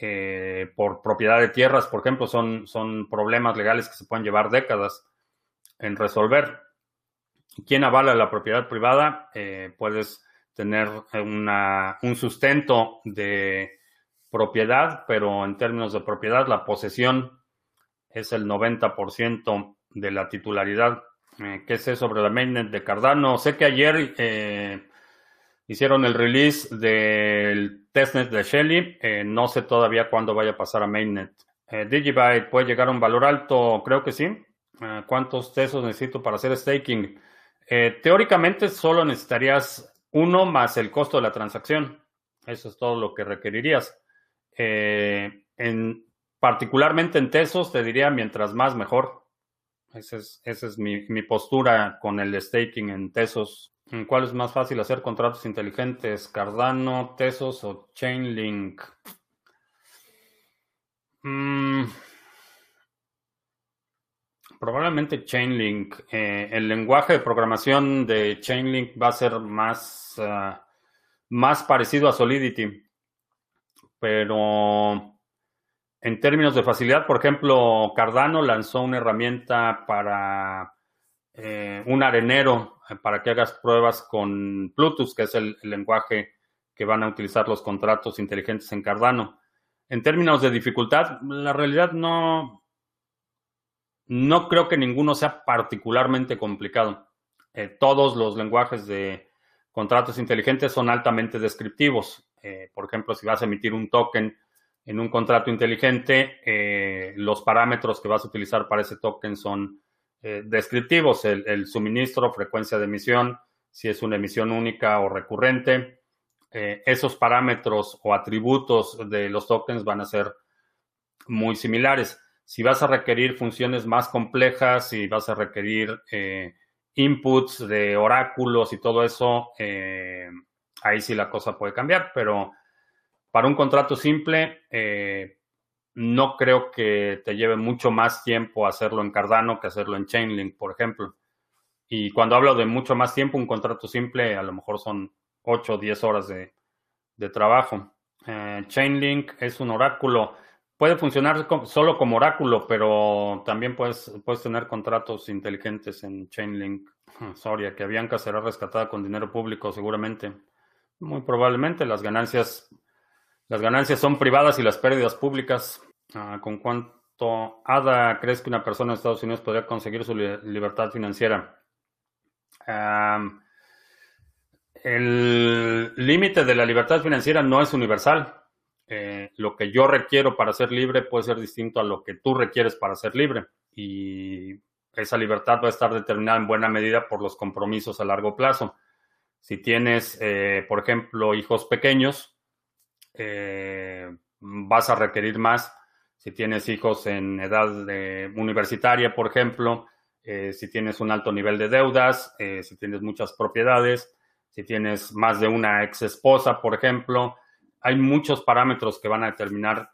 Speaker 1: eh, por propiedad de tierras, por ejemplo, son, son problemas legales que se pueden llevar décadas en resolver. ¿Quién avala la propiedad privada? Eh, puedes tener una, un sustento de propiedad, pero en términos de propiedad, la posesión es el 90% de la titularidad. Eh, ¿Qué sé sobre la mainnet de Cardano? Sé que ayer eh, hicieron el release del testnet de Shelly. Eh, no sé todavía cuándo vaya a pasar a mainnet. Digibyte puede llegar a un valor alto, creo que sí. ¿Cuántos tesos necesito para hacer staking? teóricamente solo necesitarías uno más el costo de la transacción. Eso es todo lo que requerirías. en, particularmente en tesos, te diría mientras más mejor. Esa es, mi, postura con el staking en Tesos. ¿Cuál es más fácil hacer contratos inteligentes? ¿Cardano, Tesos o Chainlink? Mm, probablemente Chainlink. Eh, el lenguaje de programación de Chainlink va a ser más, ah, más parecido a Solidity. Pero en términos de facilidad, por ejemplo, Cardano lanzó una herramienta para eh, un arenero eh, para que hagas pruebas con Plutus, que es el, lenguaje que van a utilizar los contratos inteligentes en Cardano. En términos de dificultad, la realidad no, no creo que ninguno sea particularmente complicado. Eh, todos los lenguajes de contratos inteligentes son altamente descriptivos. por ejemplo, si vas a emitir un token, en un contrato inteligente, eh, los parámetros que vas a utilizar para ese token son eh, descriptivos, el, suministro, frecuencia de emisión, si es una emisión única o recurrente. Eh, esos parámetros o atributos de los tokens van a ser muy similares. Si vas a requerir funciones más complejas, si vas a requerir inputs de oráculos y todo eso, ahí sí la cosa puede cambiar, pero para un contrato simple, eh, no creo que te lleve mucho más tiempo hacerlo en Cardano que hacerlo en Chainlink, por ejemplo. Y cuando hablo de mucho más tiempo, un contrato simple a lo mejor son 8 o 10 horas de, trabajo. Eh, Chainlink es un oráculo. Puede funcionar solo como oráculo, pero también puedes, puedes tener contratos inteligentes en Chainlink. Soria, que Avianca será rescatada con dinero público seguramente. Muy probablemente las ganancias las ganancias son privadas y las pérdidas públicas. Ah, ¿Con cuánto ADA crees que una persona en Estados Unidos podría conseguir su libertad financiera? el límite de la libertad financiera no es universal. Eh, lo que yo requiero para ser libre puede ser distinto a lo que tú requieres para ser libre. Y esa libertad va a estar determinada en buena medida por los compromisos a largo plazo. Si tienes, eh, por ejemplo, hijos pequeños, eh, vas a requerir más si tienes hijos en edad universitaria, por ejemplo, eh, si tienes un alto nivel de deudas, eh, si tienes muchas propiedades, si tienes más de una ex esposa, por ejemplo. Hay muchos parámetros que van a determinar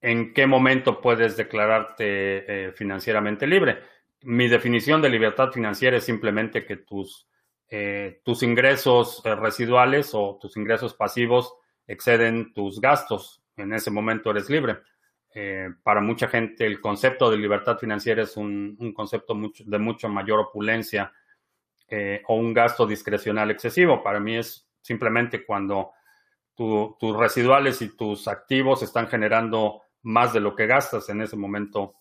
Speaker 1: en qué momento puedes declararte financieramente libre. Mi definición de libertad financiera es simplemente que tus eh, tus ingresos eh, residuales o tus ingresos pasivos exceden tus gastos. En ese momento eres libre. Eh, para mucha gente el concepto de libertad financiera es un, concepto de mucho mayor opulencia o un gasto discrecional excesivo. Para mí es simplemente cuando tus residuales y tus activos están generando más de lo que gastas, en ese momento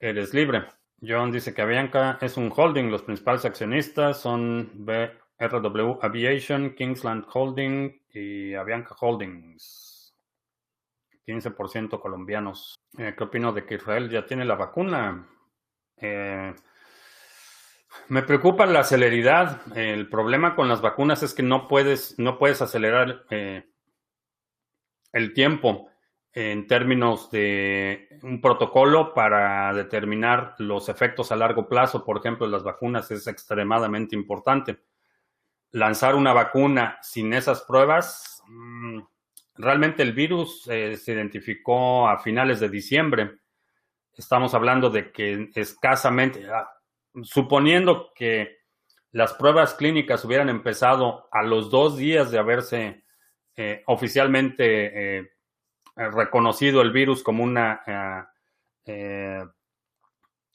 Speaker 1: eres libre. John dice que Avianca es un holding. Los principales accionistas son BRW Aviation, Kingsland Holding y Avianca Holdings. 15% colombianos. Eh, ¿Qué opino de que Israel ya tiene la vacuna? Eh, me preocupa la celeridad. El problema con las vacunas es que no puedes, no puedes acelerar eh, el tiempo en términos de un protocolo para determinar los efectos a largo plazo, por ejemplo, las vacunas es extremadamente importante. Lanzar una vacuna sin esas pruebas, mm, realmente el virus eh, se identificó a finales de diciembre. Estamos hablando de que escasamente, ah, suponiendo que las pruebas clínicas hubieran empezado a los dos días de haberse eh, oficialmente eh, reconocido el virus como una eh, eh,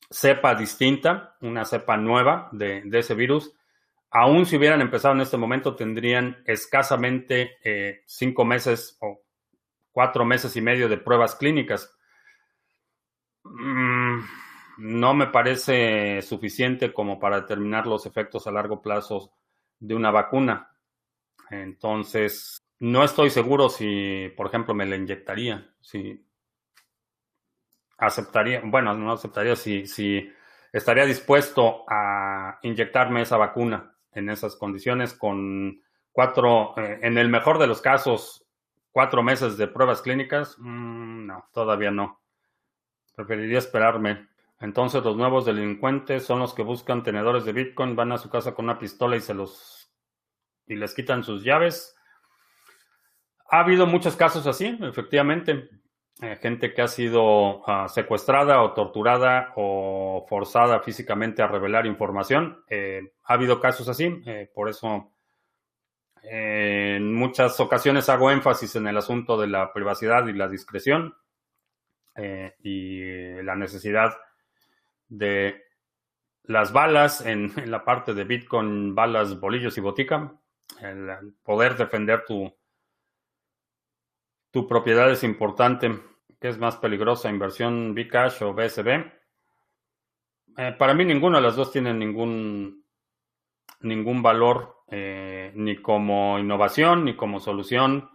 Speaker 1: cepa distinta, una cepa nueva de, ese virus, aún si hubieran empezado en este momento, tendrían escasamente cinco meses o cuatro meses y medio de pruebas clínicas. Mm, no me parece suficiente como para determinar los efectos a largo plazo de una vacuna. Entonces, no estoy seguro si, por ejemplo, me la inyectaría. Si aceptaría, bueno, no aceptaría si, si estaría dispuesto a inyectarme esa vacuna en esas condiciones con cuatro, eh, en el mejor de los casos, cuatro meses de pruebas clínicas. Mm, no, todavía no. Preferiría esperarme. Entonces los nuevos delincuentes son los que buscan tenedores de Bitcoin, van a su casa con una pistola y se los y les quitan sus llaves. Ha habido muchos casos así, efectivamente. Eh, gente que ha sido ah, secuestrada o torturada o forzada físicamente a revelar información. Eh, ha habido casos así, eh, por eso en muchas ocasiones hago énfasis en el asunto de la privacidad y la discreción y la necesidad de las balas en, en, la parte de Bitcoin, balas, bolillos y botica, el poder defender tu, tu propiedad es importante. ¿Qué es más peligrosa, inversión Bcash o BSB? Eh, para mí ninguna de las dos tiene ningún, ningún valor, eh, ni como innovación, ni como solución.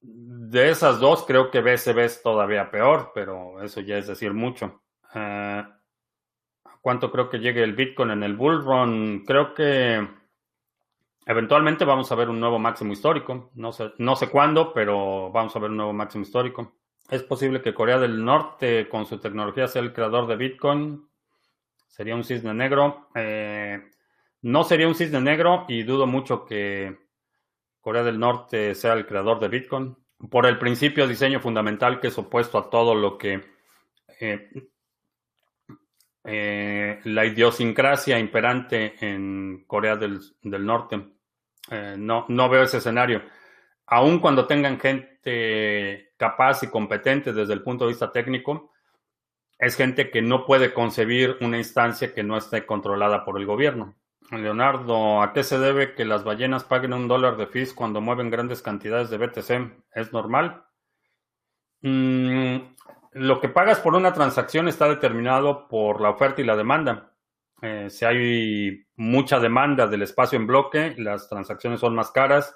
Speaker 1: De esas dos, creo que BSB es todavía peor, pero eso ya es decir mucho. Eh, ¿Cuánto creo que llegue el Bitcoin en el bull run? Creo que Eventualmente vamos a ver un nuevo máximo histórico. No sé, no sé cuándo, pero vamos a ver un nuevo máximo histórico. Es posible que Corea del Norte, con su tecnología, sea el creador de Bitcoin. Sería un cisne negro. Eh, no sería un cisne negro y dudo mucho que Corea del Norte sea el creador de Bitcoin. Por el principio de diseño fundamental que es opuesto a todo lo que eh, eh, la idiosincrasia imperante en Corea del Norte. Eh, no, no veo ese escenario. Aun cuando tengan gente capaz y competente desde el punto de vista técnico, es gente que no puede concebir una instancia que no esté controlada por el gobierno. Leonardo, ¿a qué se debe que las ballenas paguen un dólar de fees cuando mueven grandes cantidades de BTC? ¿Es normal? Mm, lo que pagas por una transacción está determinado por la oferta y la demanda. Eh, si hay mucha demanda del espacio en bloque, las transacciones son más caras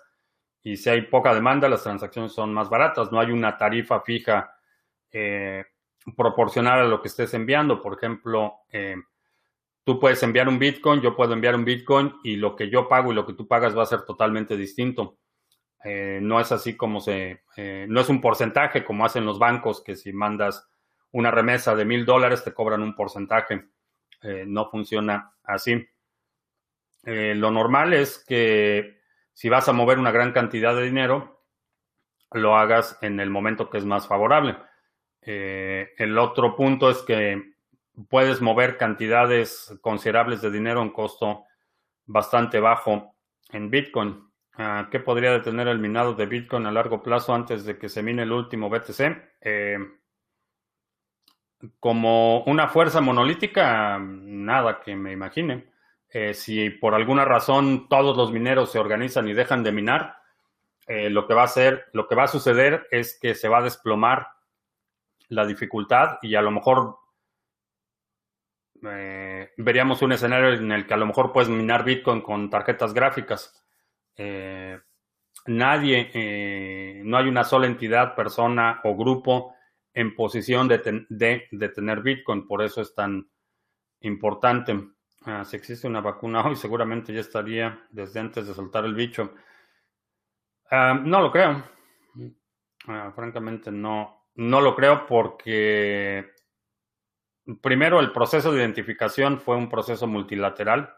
Speaker 1: y si hay poca demanda, las transacciones son más baratas. No hay una tarifa fija eh, proporcional a lo que estés enviando. Por ejemplo, eh, tú puedes enviar un Bitcoin, yo puedo enviar un Bitcoin y lo que yo pago y lo que tú pagas va a ser totalmente distinto. no es así como se, no es un porcentaje como hacen los bancos que si mandas una remesa de mil dólares te cobran un porcentaje. Eh, no funciona así. Eh, lo normal es que si vas a mover una gran cantidad de dinero, lo hagas en el momento que es más favorable. Eh, el otro punto es que puedes mover cantidades considerables de dinero en costo bastante bajo en Bitcoin. Ah, ¿Qué podría detener el minado de Bitcoin a largo plazo antes de que se mine el último BTC? Como una fuerza monolítica, nada que me imagine. Eh, si por alguna razón todos los mineros se organizan y dejan de minar, eh, lo que va a hacer, lo que va a suceder es que se va a desplomar la dificultad y a lo mejor eh, veríamos un escenario en el que a lo mejor puedes minar Bitcoin con tarjetas gráficas. nadie, no hay una sola entidad, persona o grupo en posición de, tener Bitcoin, por eso es tan importante. Ah, si existe una vacuna hoy, seguramente ya estaría desde antes de soltar el bicho. Ah, no lo creo. Ah, francamente, no, no lo creo porque primero el proceso de identificación fue un proceso multilateral.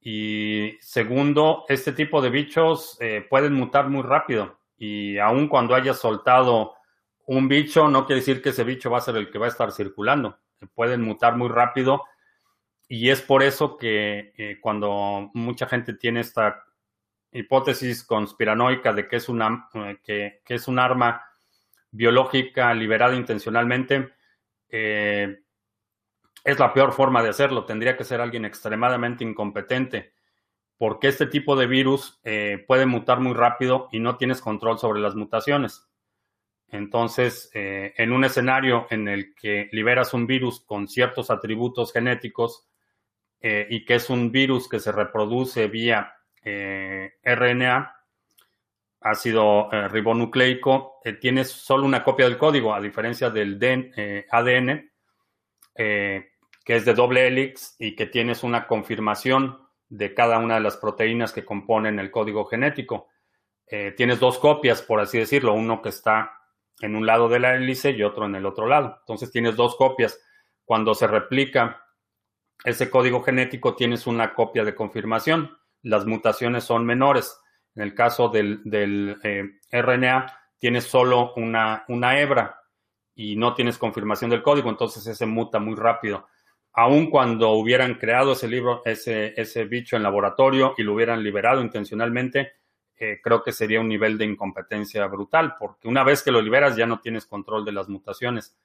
Speaker 1: Y segundo, este tipo de bichos eh, pueden mutar muy rápido. Y aun cuando haya soltado un bicho no quiere decir que ese bicho va a ser el que va a estar circulando. Pueden mutar muy rápido y es por eso que eh, cuando mucha gente tiene esta hipótesis conspiranoica de que es, una, eh, que, es un arma biológica liberada intencionalmente, eh, es la peor forma de hacerlo. Tendría que ser alguien extremadamente incompetente, porque este tipo de virus puede mutar muy rápido y no tienes control sobre las mutaciones. Entonces, eh, en un escenario en el que liberas un virus con ciertos atributos genéticos eh, y que es un virus que se reproduce vía RNA, ácido ribonucleico, tienes solo una copia del código, a diferencia del ADN, que es de doble helix y que tienes una confirmación de cada una de las proteínas que componen el código genético. tienes dos copias, por así decirlo, uno que está en un lado de la hélice y otro en el otro lado. Entonces tienes dos copias. Cuando se replica ese código genético, tienes una copia de confirmación. Las mutaciones son menores. En el caso del, eh, RNA, tienes solo una, una hebra y no tienes confirmación del código, entonces ese muta muy rápido. Aun cuando hubieran creado ese libro, ese, ese bicho en laboratorio y lo hubieran liberado intencionalmente, eh, creo que sería un nivel de incompetencia brutal, porque una vez que lo liberas ya no tienes control de las mutaciones.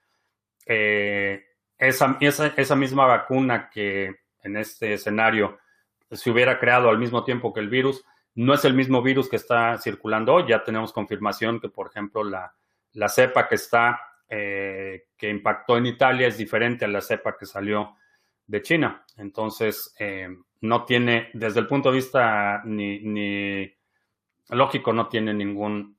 Speaker 1: Eh, esa, esa, misma vacuna que en este escenario se hubiera creado al mismo tiempo que el virus, no es el mismo virus que está circulando hoy. Ya tenemos confirmación que, por ejemplo, la, cepa que está, eh, que impactó en Italia es diferente a la cepa que salió de China. Entonces, no tiene, desde el punto de vista ni, ni lógico, no tiene ningún,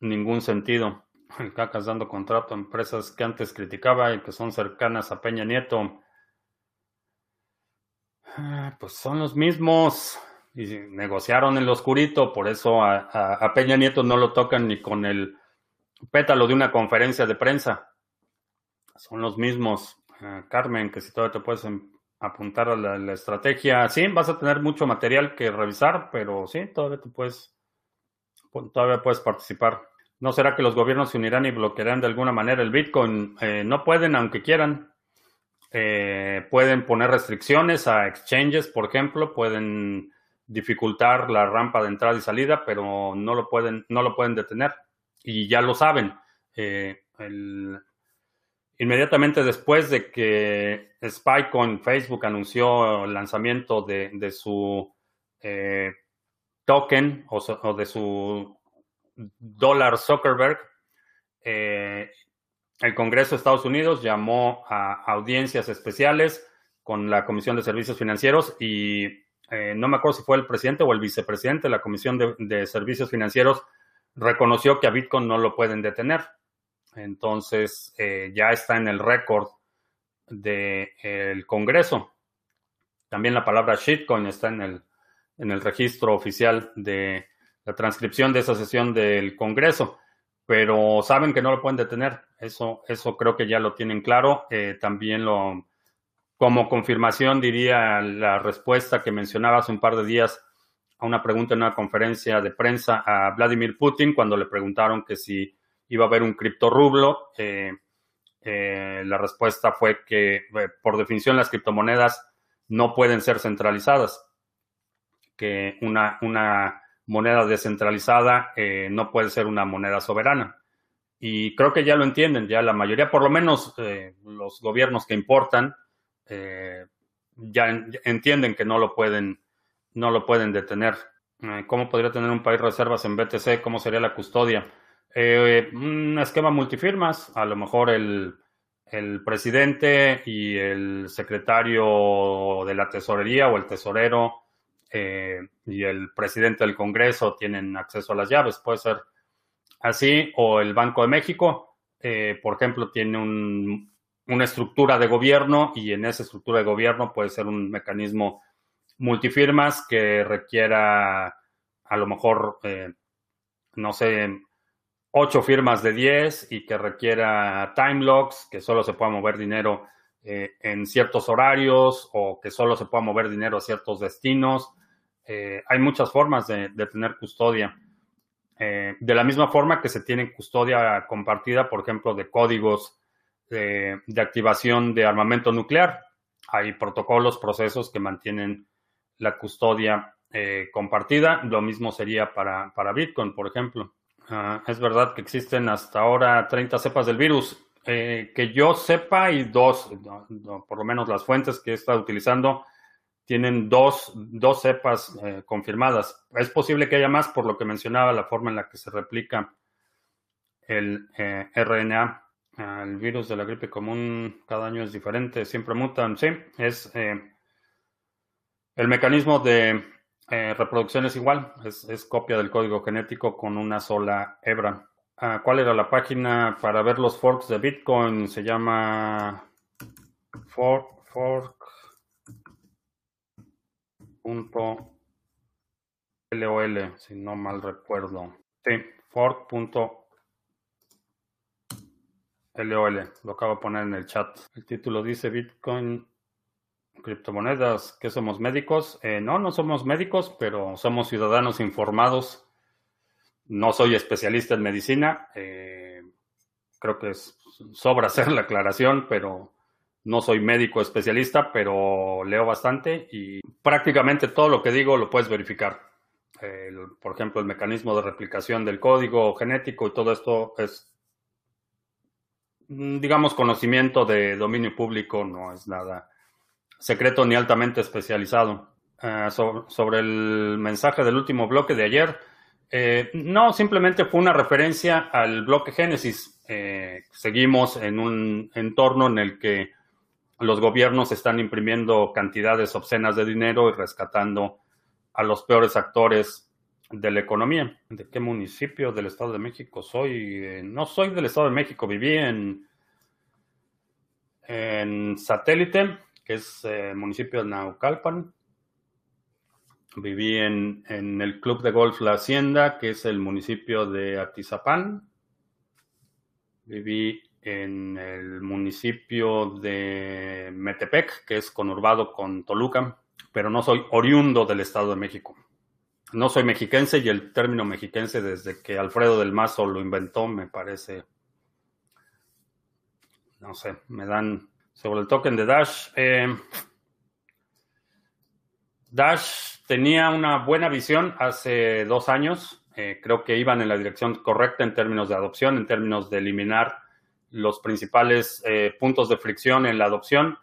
Speaker 1: ningún sentido. El CACAS dando contrato a empresas que antes criticaba y que son cercanas a Peña Nieto. Ah, pues son los mismos y negociaron en lo oscurito, por eso a, Peña Nieto no lo tocan ni con el pétalo de una conferencia de prensa. Son los mismos. Ah, Carmen, que si todavía te puedes em, apuntar a la, la, estrategia, sí, vas a tener mucho material que revisar, pero sí, todavía te puedes todavía puedes participar. ¿No será que los gobiernos se unirán y bloquearán de alguna manera el Bitcoin? Eh, no pueden, aunque quieran. Eh, pueden poner restricciones a exchanges, por ejemplo, pueden dificultar la rampa de entrada y salida, pero no lo pueden, no lo pueden detener. Y ya lo saben. Eh, inmediatamente después de que Spycoin Facebook anunció el lanzamiento de, de su token o, de su dólar Zuckerberg, eh, el Congreso de Estados Unidos llamó a audiencias especiales con la Comisión de Servicios Financieros y eh, no me acuerdo si fue el presidente o el vicepresidente de la Comisión de, Servicios Financieros reconoció que a Bitcoin no lo pueden detener. Entonces eh, ya está en el récord del Congreso. También la palabra shitcoin está en el, en el registro oficial de la transcripción de esa sesión del Congreso, pero saben que no lo pueden detener. Eso, eso creo que ya lo tienen claro. Eh, también lo, como confirmación diría la respuesta que mencionaba hace un par de días a una pregunta en una conferencia de prensa a Vladimir Putin cuando le preguntaron que si iba a haber un criptorrublo. Eh, eh, la respuesta fue que por definición las criptomonedas no pueden ser centralizadas que una, una moneda descentralizada eh, no puede ser una moneda soberana. Y creo que ya lo entienden, ya la mayoría, por lo menos eh, los gobiernos que importan, eh, ya entienden que no lo pueden, no lo pueden detener. ¿Cómo podría tener un país reservas en BTC? ¿Cómo sería la custodia? un esquema multifirmas, a lo mejor el, el presidente y el secretario de la tesorería o el tesorero eh, y el presidente del Congreso tienen acceso a las llaves. Puede ser así, o el Banco de México, eh, por ejemplo, tiene una estructura de gobierno y en esa estructura de gobierno puede ser un mecanismo multifirmas que requiera a lo mejor, eh, no sé, ocho firmas de 10 y que requiera time locks, que solo se pueda mover dinero en ciertos horarios o que solo se pueda mover dinero a ciertos destinos eh, hay muchas formas de, tener custodia. Eh, de la misma forma que se tiene custodia compartida, por ejemplo, de códigos de, activación de armamento nuclear. Hay protocolos, procesos que mantienen la custodia eh, compartida. Lo mismo sería para, Bitcoin, por ejemplo. Ah, es verdad que existen hasta ahora 30 cepas del virus. que yo sepa, y dos, por lo menos las fuentes que he estado utilizando, tienen dos, dos cepas eh, confirmadas. Es posible que haya más por lo que mencionaba la forma en la que se replica el eh, RNA. El virus de la gripe común cada año es diferente, siempre mutan. Sí, es eh, el mecanismo de reproducción es igual, es, copia del código genético con una sola hebra. Ah, ¿Cuál era la página para ver los forks de Bitcoin? Se llama fork, fork. LOL, si no mal recuerdo. Sí, fork.lol. Lo acabo de poner en el chat. El título dice Bitcoin, criptomonedas. ¿Qué somos médicos? Eh, no, no somos médicos, pero somos ciudadanos informados. No soy especialista en medicina. Eh, creo que sobra hacer la aclaración, pero no soy médico especialista, pero leo bastante y prácticamente todo lo que digo lo puedes verificar por ejemplo, el mecanismo de replicación del código genético y todo esto es, mm, digamos, conocimiento de dominio público, no es nada secreto ni altamente especializado. Eh, sobre el mensaje del último bloque de ayer, eh, no, simplemente fue una referencia al bloque Génesis. Eh, seguimos en un entorno en el que los gobiernos están imprimiendo cantidades obscenas de dinero y rescatando a los peores actores de la economía. ¿De qué municipio del Estado de México soy? Eh, no soy del Estado de México, viví en, en Satélite, que es eh, municipio de Naucalpan. Viví en, en, el Club de Golf La Hacienda, que es el municipio de Atizapán. Viví en el municipio de Metepec, que es conurbado con Toluca pero no soy oriundo del Estado de México. No soy mexiquense y el término mexiquense desde que Alfredo del Mazo lo inventó me parece, no sé, me dan sobre el token de Dash. Eh, Dash tenía una buena visión hace dos años. Eh, creo que iban en la dirección correcta en términos de adopción, en términos de eliminar los principales eh, puntos de fricción en la adopción,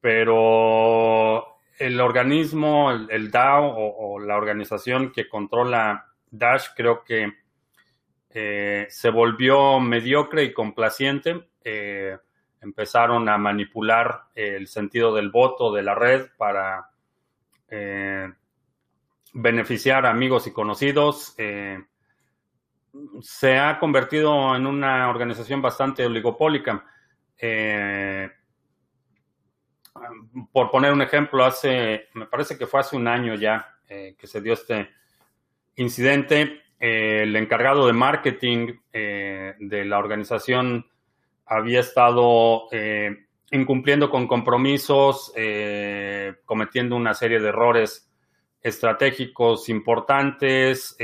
Speaker 1: pero el organismo, el, DAO o, la organización que controla Dash, creo que eh, se volvió mediocre y complaciente. Eh, empezaron a manipular el sentido del voto de la red para beneficiar a amigos y conocidos. Se ha convertido en una organización bastante oligopólica por poner un ejemplo, hace, me parece que fue hace un año ya eh, que se dio este incidente. Eh, el encargado de marketing eh, de la organización había estado incumpliendo con compromisos, cometiendo una serie de errores estratégicos importantes,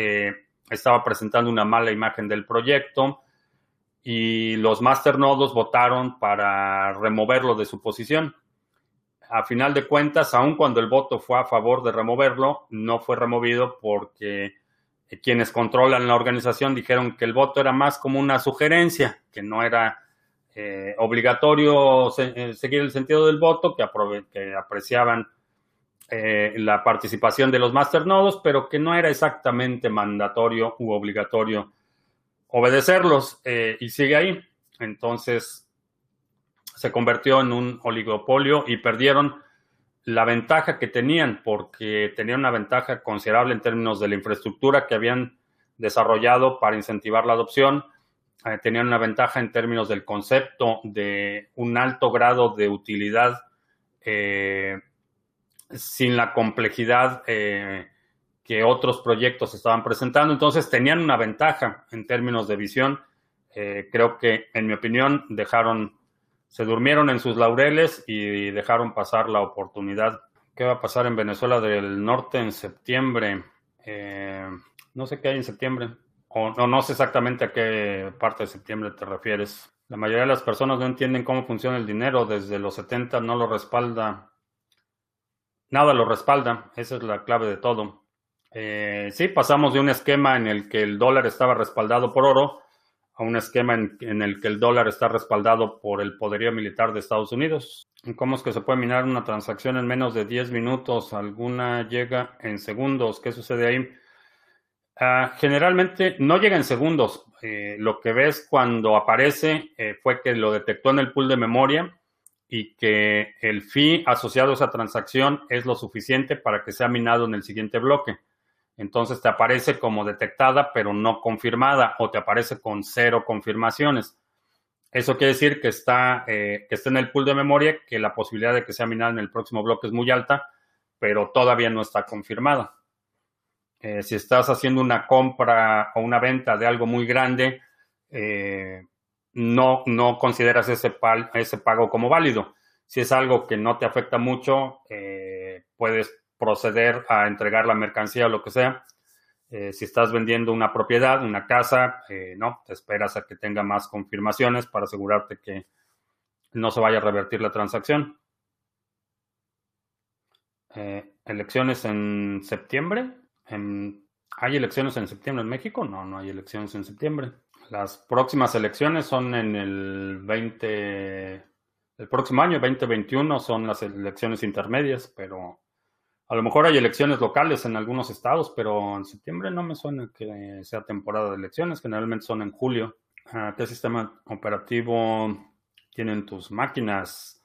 Speaker 1: estaba presentando una mala imagen del proyecto y los masternodos votaron para removerlo de su posición. A final de cuentas, aun cuando el voto fue a favor de removerlo, no fue removido porque quienes controlan la organización dijeron que el voto era más como una sugerencia, que no era eh, obligatorio eh, seguir el sentido del voto, que apreciaban la participación de los masternodos, pero que no era exactamente mandatorio u obligatorio obedecerlos y sigue ahí. Entonces, se convirtió en un oligopolio y perdieron la ventaja que tenían, porque tenían una ventaja considerable en términos de la infraestructura que habían desarrollado para incentivar la adopción, eh, tenían una ventaja en términos del concepto de un alto grado de utilidad eh, sin la complejidad eh, que otros proyectos estaban presentando. Entonces tenían una ventaja en términos de visión. creo que, en mi opinión, dejaron se durmieron en sus laureles y dejaron pasar la oportunidad. ¿Qué va a pasar en Venezuela del Norte en septiembre? Eh, no sé qué hay en septiembre. O no sé exactamente a qué parte de septiembre te refieres. La mayoría de las personas no entienden cómo funciona el dinero. Desde los 70 no lo respalda. Nada lo respalda. Esa es la clave de todo. Eh, sí, pasamos de un esquema en el que el dólar estaba respaldado por oro a un esquema en, el que el dólar está respaldado por el poderío militar de Estados Unidos. ¿Cómo es que se puede minar una transacción en menos de 10 minutos? Alguna llega en segundos. ¿Qué sucede ahí? Ah, generalmente no llega en segundos. Eh, lo que ves cuando aparece eh, fue que lo detectó en el pool de memoria y que el fee asociado a esa transacción es lo suficiente para que sea minado en el siguiente bloque. Entonces te aparece como detectada pero no confirmada o te aparece con cero confirmaciones. Eso quiere decir que está, eh, está en el pool de memoria, que la posibilidad de que sea minada en el próximo bloque es muy alta, pero todavía no está confirmada. Eh, si estás haciendo una compra o una venta de algo muy grande, eh, no, no consideras ese, ese pago como válido. Si es algo que no te afecta mucho, eh, puedes proceder a entregar la mercancía o lo que sea. si estás vendiendo una propiedad, una casa, no, te esperas a que tenga más confirmaciones para asegurarte que no se vaya a revertir la transacción. elecciones en septiembre. ¿Hay elecciones en septiembre en México? No, no hay elecciones en septiembre. Las próximas elecciones son en el 20, el próximo año, 2021, son las elecciones intermedias, pero a lo mejor hay elecciones locales en algunos estados, pero en septiembre no me suena que sea temporada de elecciones, generalmente son en julio. Ah, ¿Qué sistema operativo tienen tus máquinas?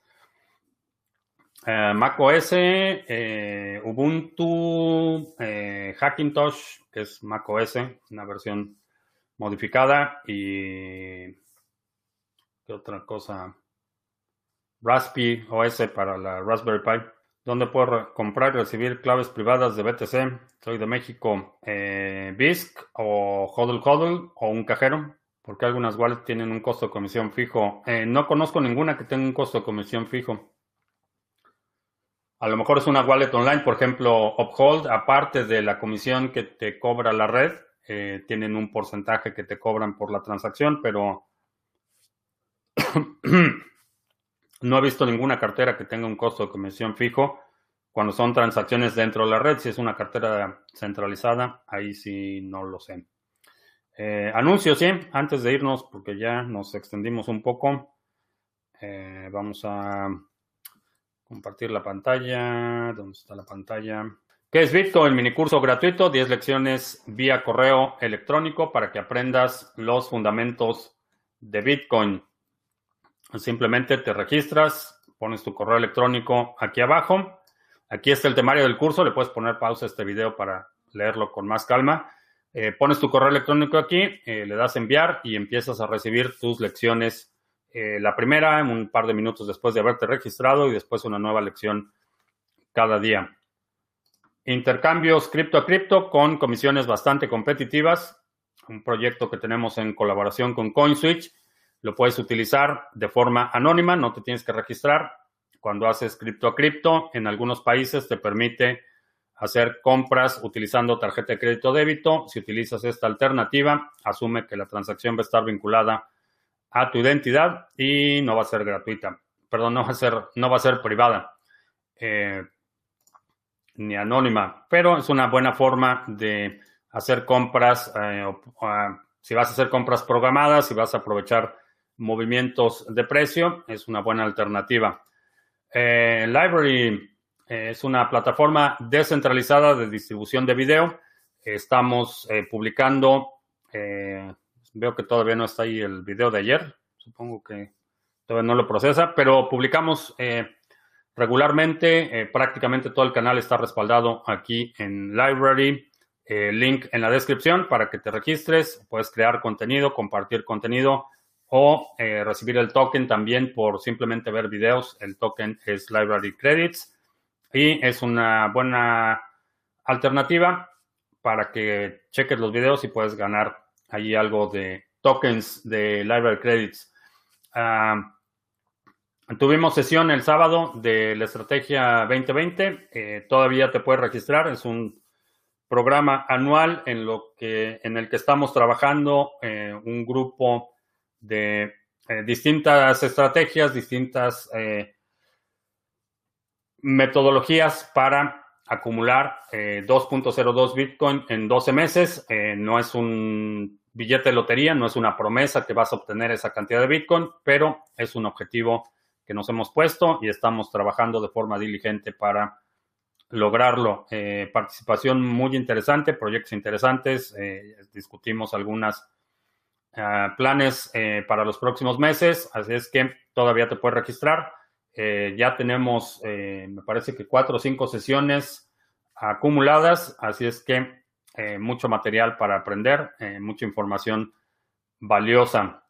Speaker 1: Eh, Mac OS, eh, Ubuntu, eh, Hackintosh, que es Mac OS, una versión modificada, y ¿qué otra cosa? Raspberry OS para la Raspberry Pi, donde puedo comprar y recibir claves privadas de BTC. Soy de México, BISC o HODL HODL o un cajero. Porque algunas wallets tienen un costo de comisión fijo. no conozco ninguna que tenga un costo de comisión fijo. A lo mejor es una wallet online, por ejemplo, Uphold, aparte de la comisión que te cobra la red, eh, tienen un porcentaje que te cobran por la transacción, pero <clears throat> no he visto ninguna cartera que tenga un costo de comisión fijo cuando son transacciones dentro de la red. Si es una cartera centralizada, ahí sí no lo sé. Eh, anuncios, sí, antes de irnos, porque ya nos extendimos un poco. Eh, vamos a Compartir la pantalla. ¿Dónde está la pantalla? ¿Qué es Bitcoin? Minicurso gratuito, 10 lecciones vía correo electrónico para que aprendas los fundamentos de Bitcoin. Simplemente te registras, pones tu correo electrónico aquí abajo. Aquí está el temario del curso, le puedes poner pausa a este video para leerlo con más calma. Eh, pones tu correo electrónico aquí, eh, le das enviar y empiezas a recibir tus lecciones eh, la primera un par de minutos después de haberte registrado y después una nueva lección cada día. Intercambios cripto a cripto con comisiones bastante competitivas. Un proyecto que tenemos en colaboración con CoinSwitch. Lo puedes utilizar de forma anónima, no te tienes que registrar. Cuando haces cripto a cripto, en algunos países te permite hacer compras utilizando tarjeta de crédito débito. Si utilizas esta alternativa, asume que la transacción va a estar vinculada a tu identidad y no va a ser gratuita. Perdón, no va a ser, no va a ser privada eh, ni anónima, pero es una buena forma de hacer compras. Eh, si vas a hacer compras programadas, si vas a aprovechar movimientos de precio, es una buena alternativa. Eh, Library es una plataforma descentralizada de distribución de video. Estamos publicando Veo que todavía no está ahí el video de ayer. Supongo que todavía no lo procesa, pero publicamos eh, regularmente. Eh, prácticamente todo el canal está respaldado aquí en Library. Eh, link en la descripción para que te registres. Puedes crear contenido, compartir contenido o recibir el token también por simplemente ver videos. El token es Library Credits y es una buena alternativa para que cheques los videos y puedes ganar allí algo de tokens de Library Credits. Ah, tuvimos sesión el sábado de la estrategia 2020. Eh, todavía te puedes registrar. Es un programa anual en, lo que, en el que estamos trabajando eh, un grupo de eh, distintas estrategias, distintas metodologías para acumular 2.02 Bitcoin en 12 meses. no es un billete de lotería, no es una promesa que vas a obtener esa cantidad de Bitcoin, pero es un objetivo que nos hemos puesto y estamos trabajando de forma diligente para lograrlo. Eh, participación muy interesante, proyectos interesantes. Eh, discutimos algunos ah, planes eh, para los próximos meses, así es que todavía te puedes registrar. ya tenemos, me parece que cuatro o cinco sesiones acumuladas, así es que mucho material para aprender, mucha información valiosa.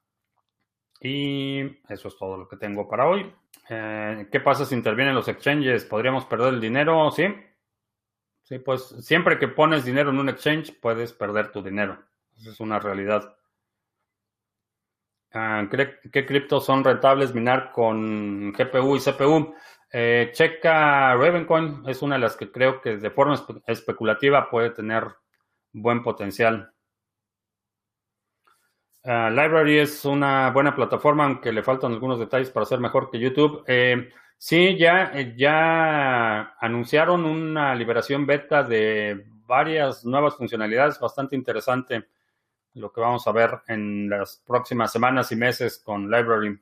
Speaker 1: Y eso es todo lo que tengo para hoy. Eh, ¿Qué pasa si intervienen los exchanges? ¿Podríamos perder el dinero? Sí. Sí, pues siempre que pones dinero en un exchange, puedes perder tu dinero. Esa es una realidad. Ah, ¿Qué criptos son rentables minar con GPU y CPU? Eh, checa Ravencoin, es una de las que creo que de forma especulativa puede tener buen potencial. Ah, Library es una buena plataforma, aunque le faltan algunos detalles para ser mejor que YouTube. Eh, sí, ya, eh, ya anunciaron una liberación beta de varias nuevas funcionalidades, bastante interesante lo que vamos a ver en las próximas semanas y meses con Library.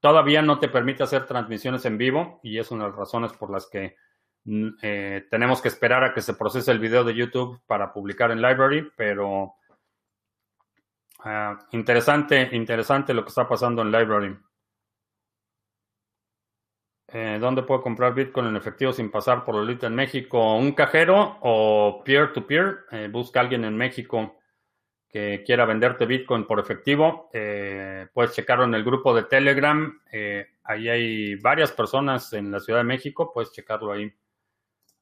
Speaker 1: Todavía no te permite hacer transmisiones en vivo y es una de las razones por las que mm, eh, tenemos que esperar a que se procese el video de YouTube para publicar en Library, pero Ah, interesante, interesante lo que está pasando en Library. Eh, ¿Dónde puedo comprar Bitcoin en efectivo sin pasar por Lolita en México? ¿Un cajero o peer-to-peer? Eh, busca alguien en México que quiera venderte Bitcoin por efectivo. Eh, puedes checarlo en el grupo de Telegram. ahí hay varias personas en la Ciudad de México. Puedes checarlo ahí.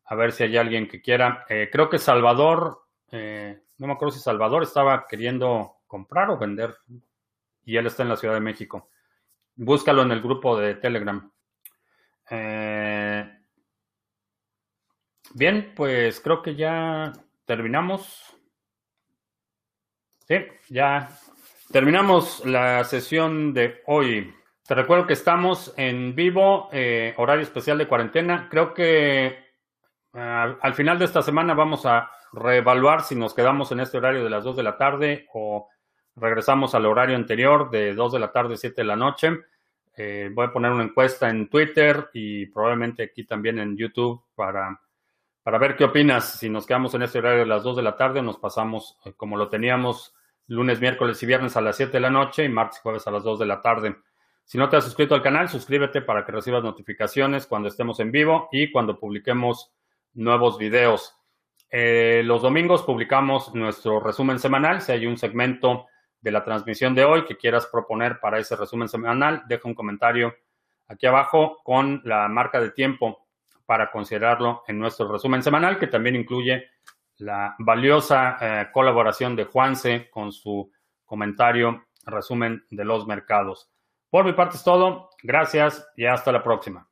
Speaker 1: A ver si hay alguien que quiera. creo que Salvador, no me acuerdo si Salvador estaba queriendo comprar o vender. Y él está en la Ciudad de México. Búscalo en el grupo de Telegram. Eh, bien, pues creo que ya terminamos. Sí, ya terminamos la sesión de hoy. Te recuerdo que estamos en vivo, eh, horario especial de cuarentena. Creo que eh, al final de esta semana vamos a reevaluar si nos quedamos en este horario de las 2 de la tarde o regresamos al horario anterior de 2 de la tarde, 7 de la noche. Eh, voy a poner una encuesta en Twitter y probablemente aquí también en YouTube para, para ver qué opinas. Si nos quedamos en este horario de las 2 de la tarde, nos pasamos eh, como lo teníamos lunes, miércoles y viernes a las 7 de la noche y martes y jueves a las 2 de la tarde. Si no te has suscrito al canal, suscríbete para que recibas notificaciones cuando estemos en vivo y cuando publiquemos nuevos videos. Eh, los domingos publicamos nuestro resumen semanal. Si hay un segmento de la transmisión de hoy que quieras proponer para ese resumen semanal, deja un comentario aquí abajo con la marca de tiempo para considerarlo en nuestro resumen semanal, que también incluye la valiosa eh, colaboración de Juanse con su comentario resumen de los mercados. Por mi parte es todo. Gracias y hasta la próxima.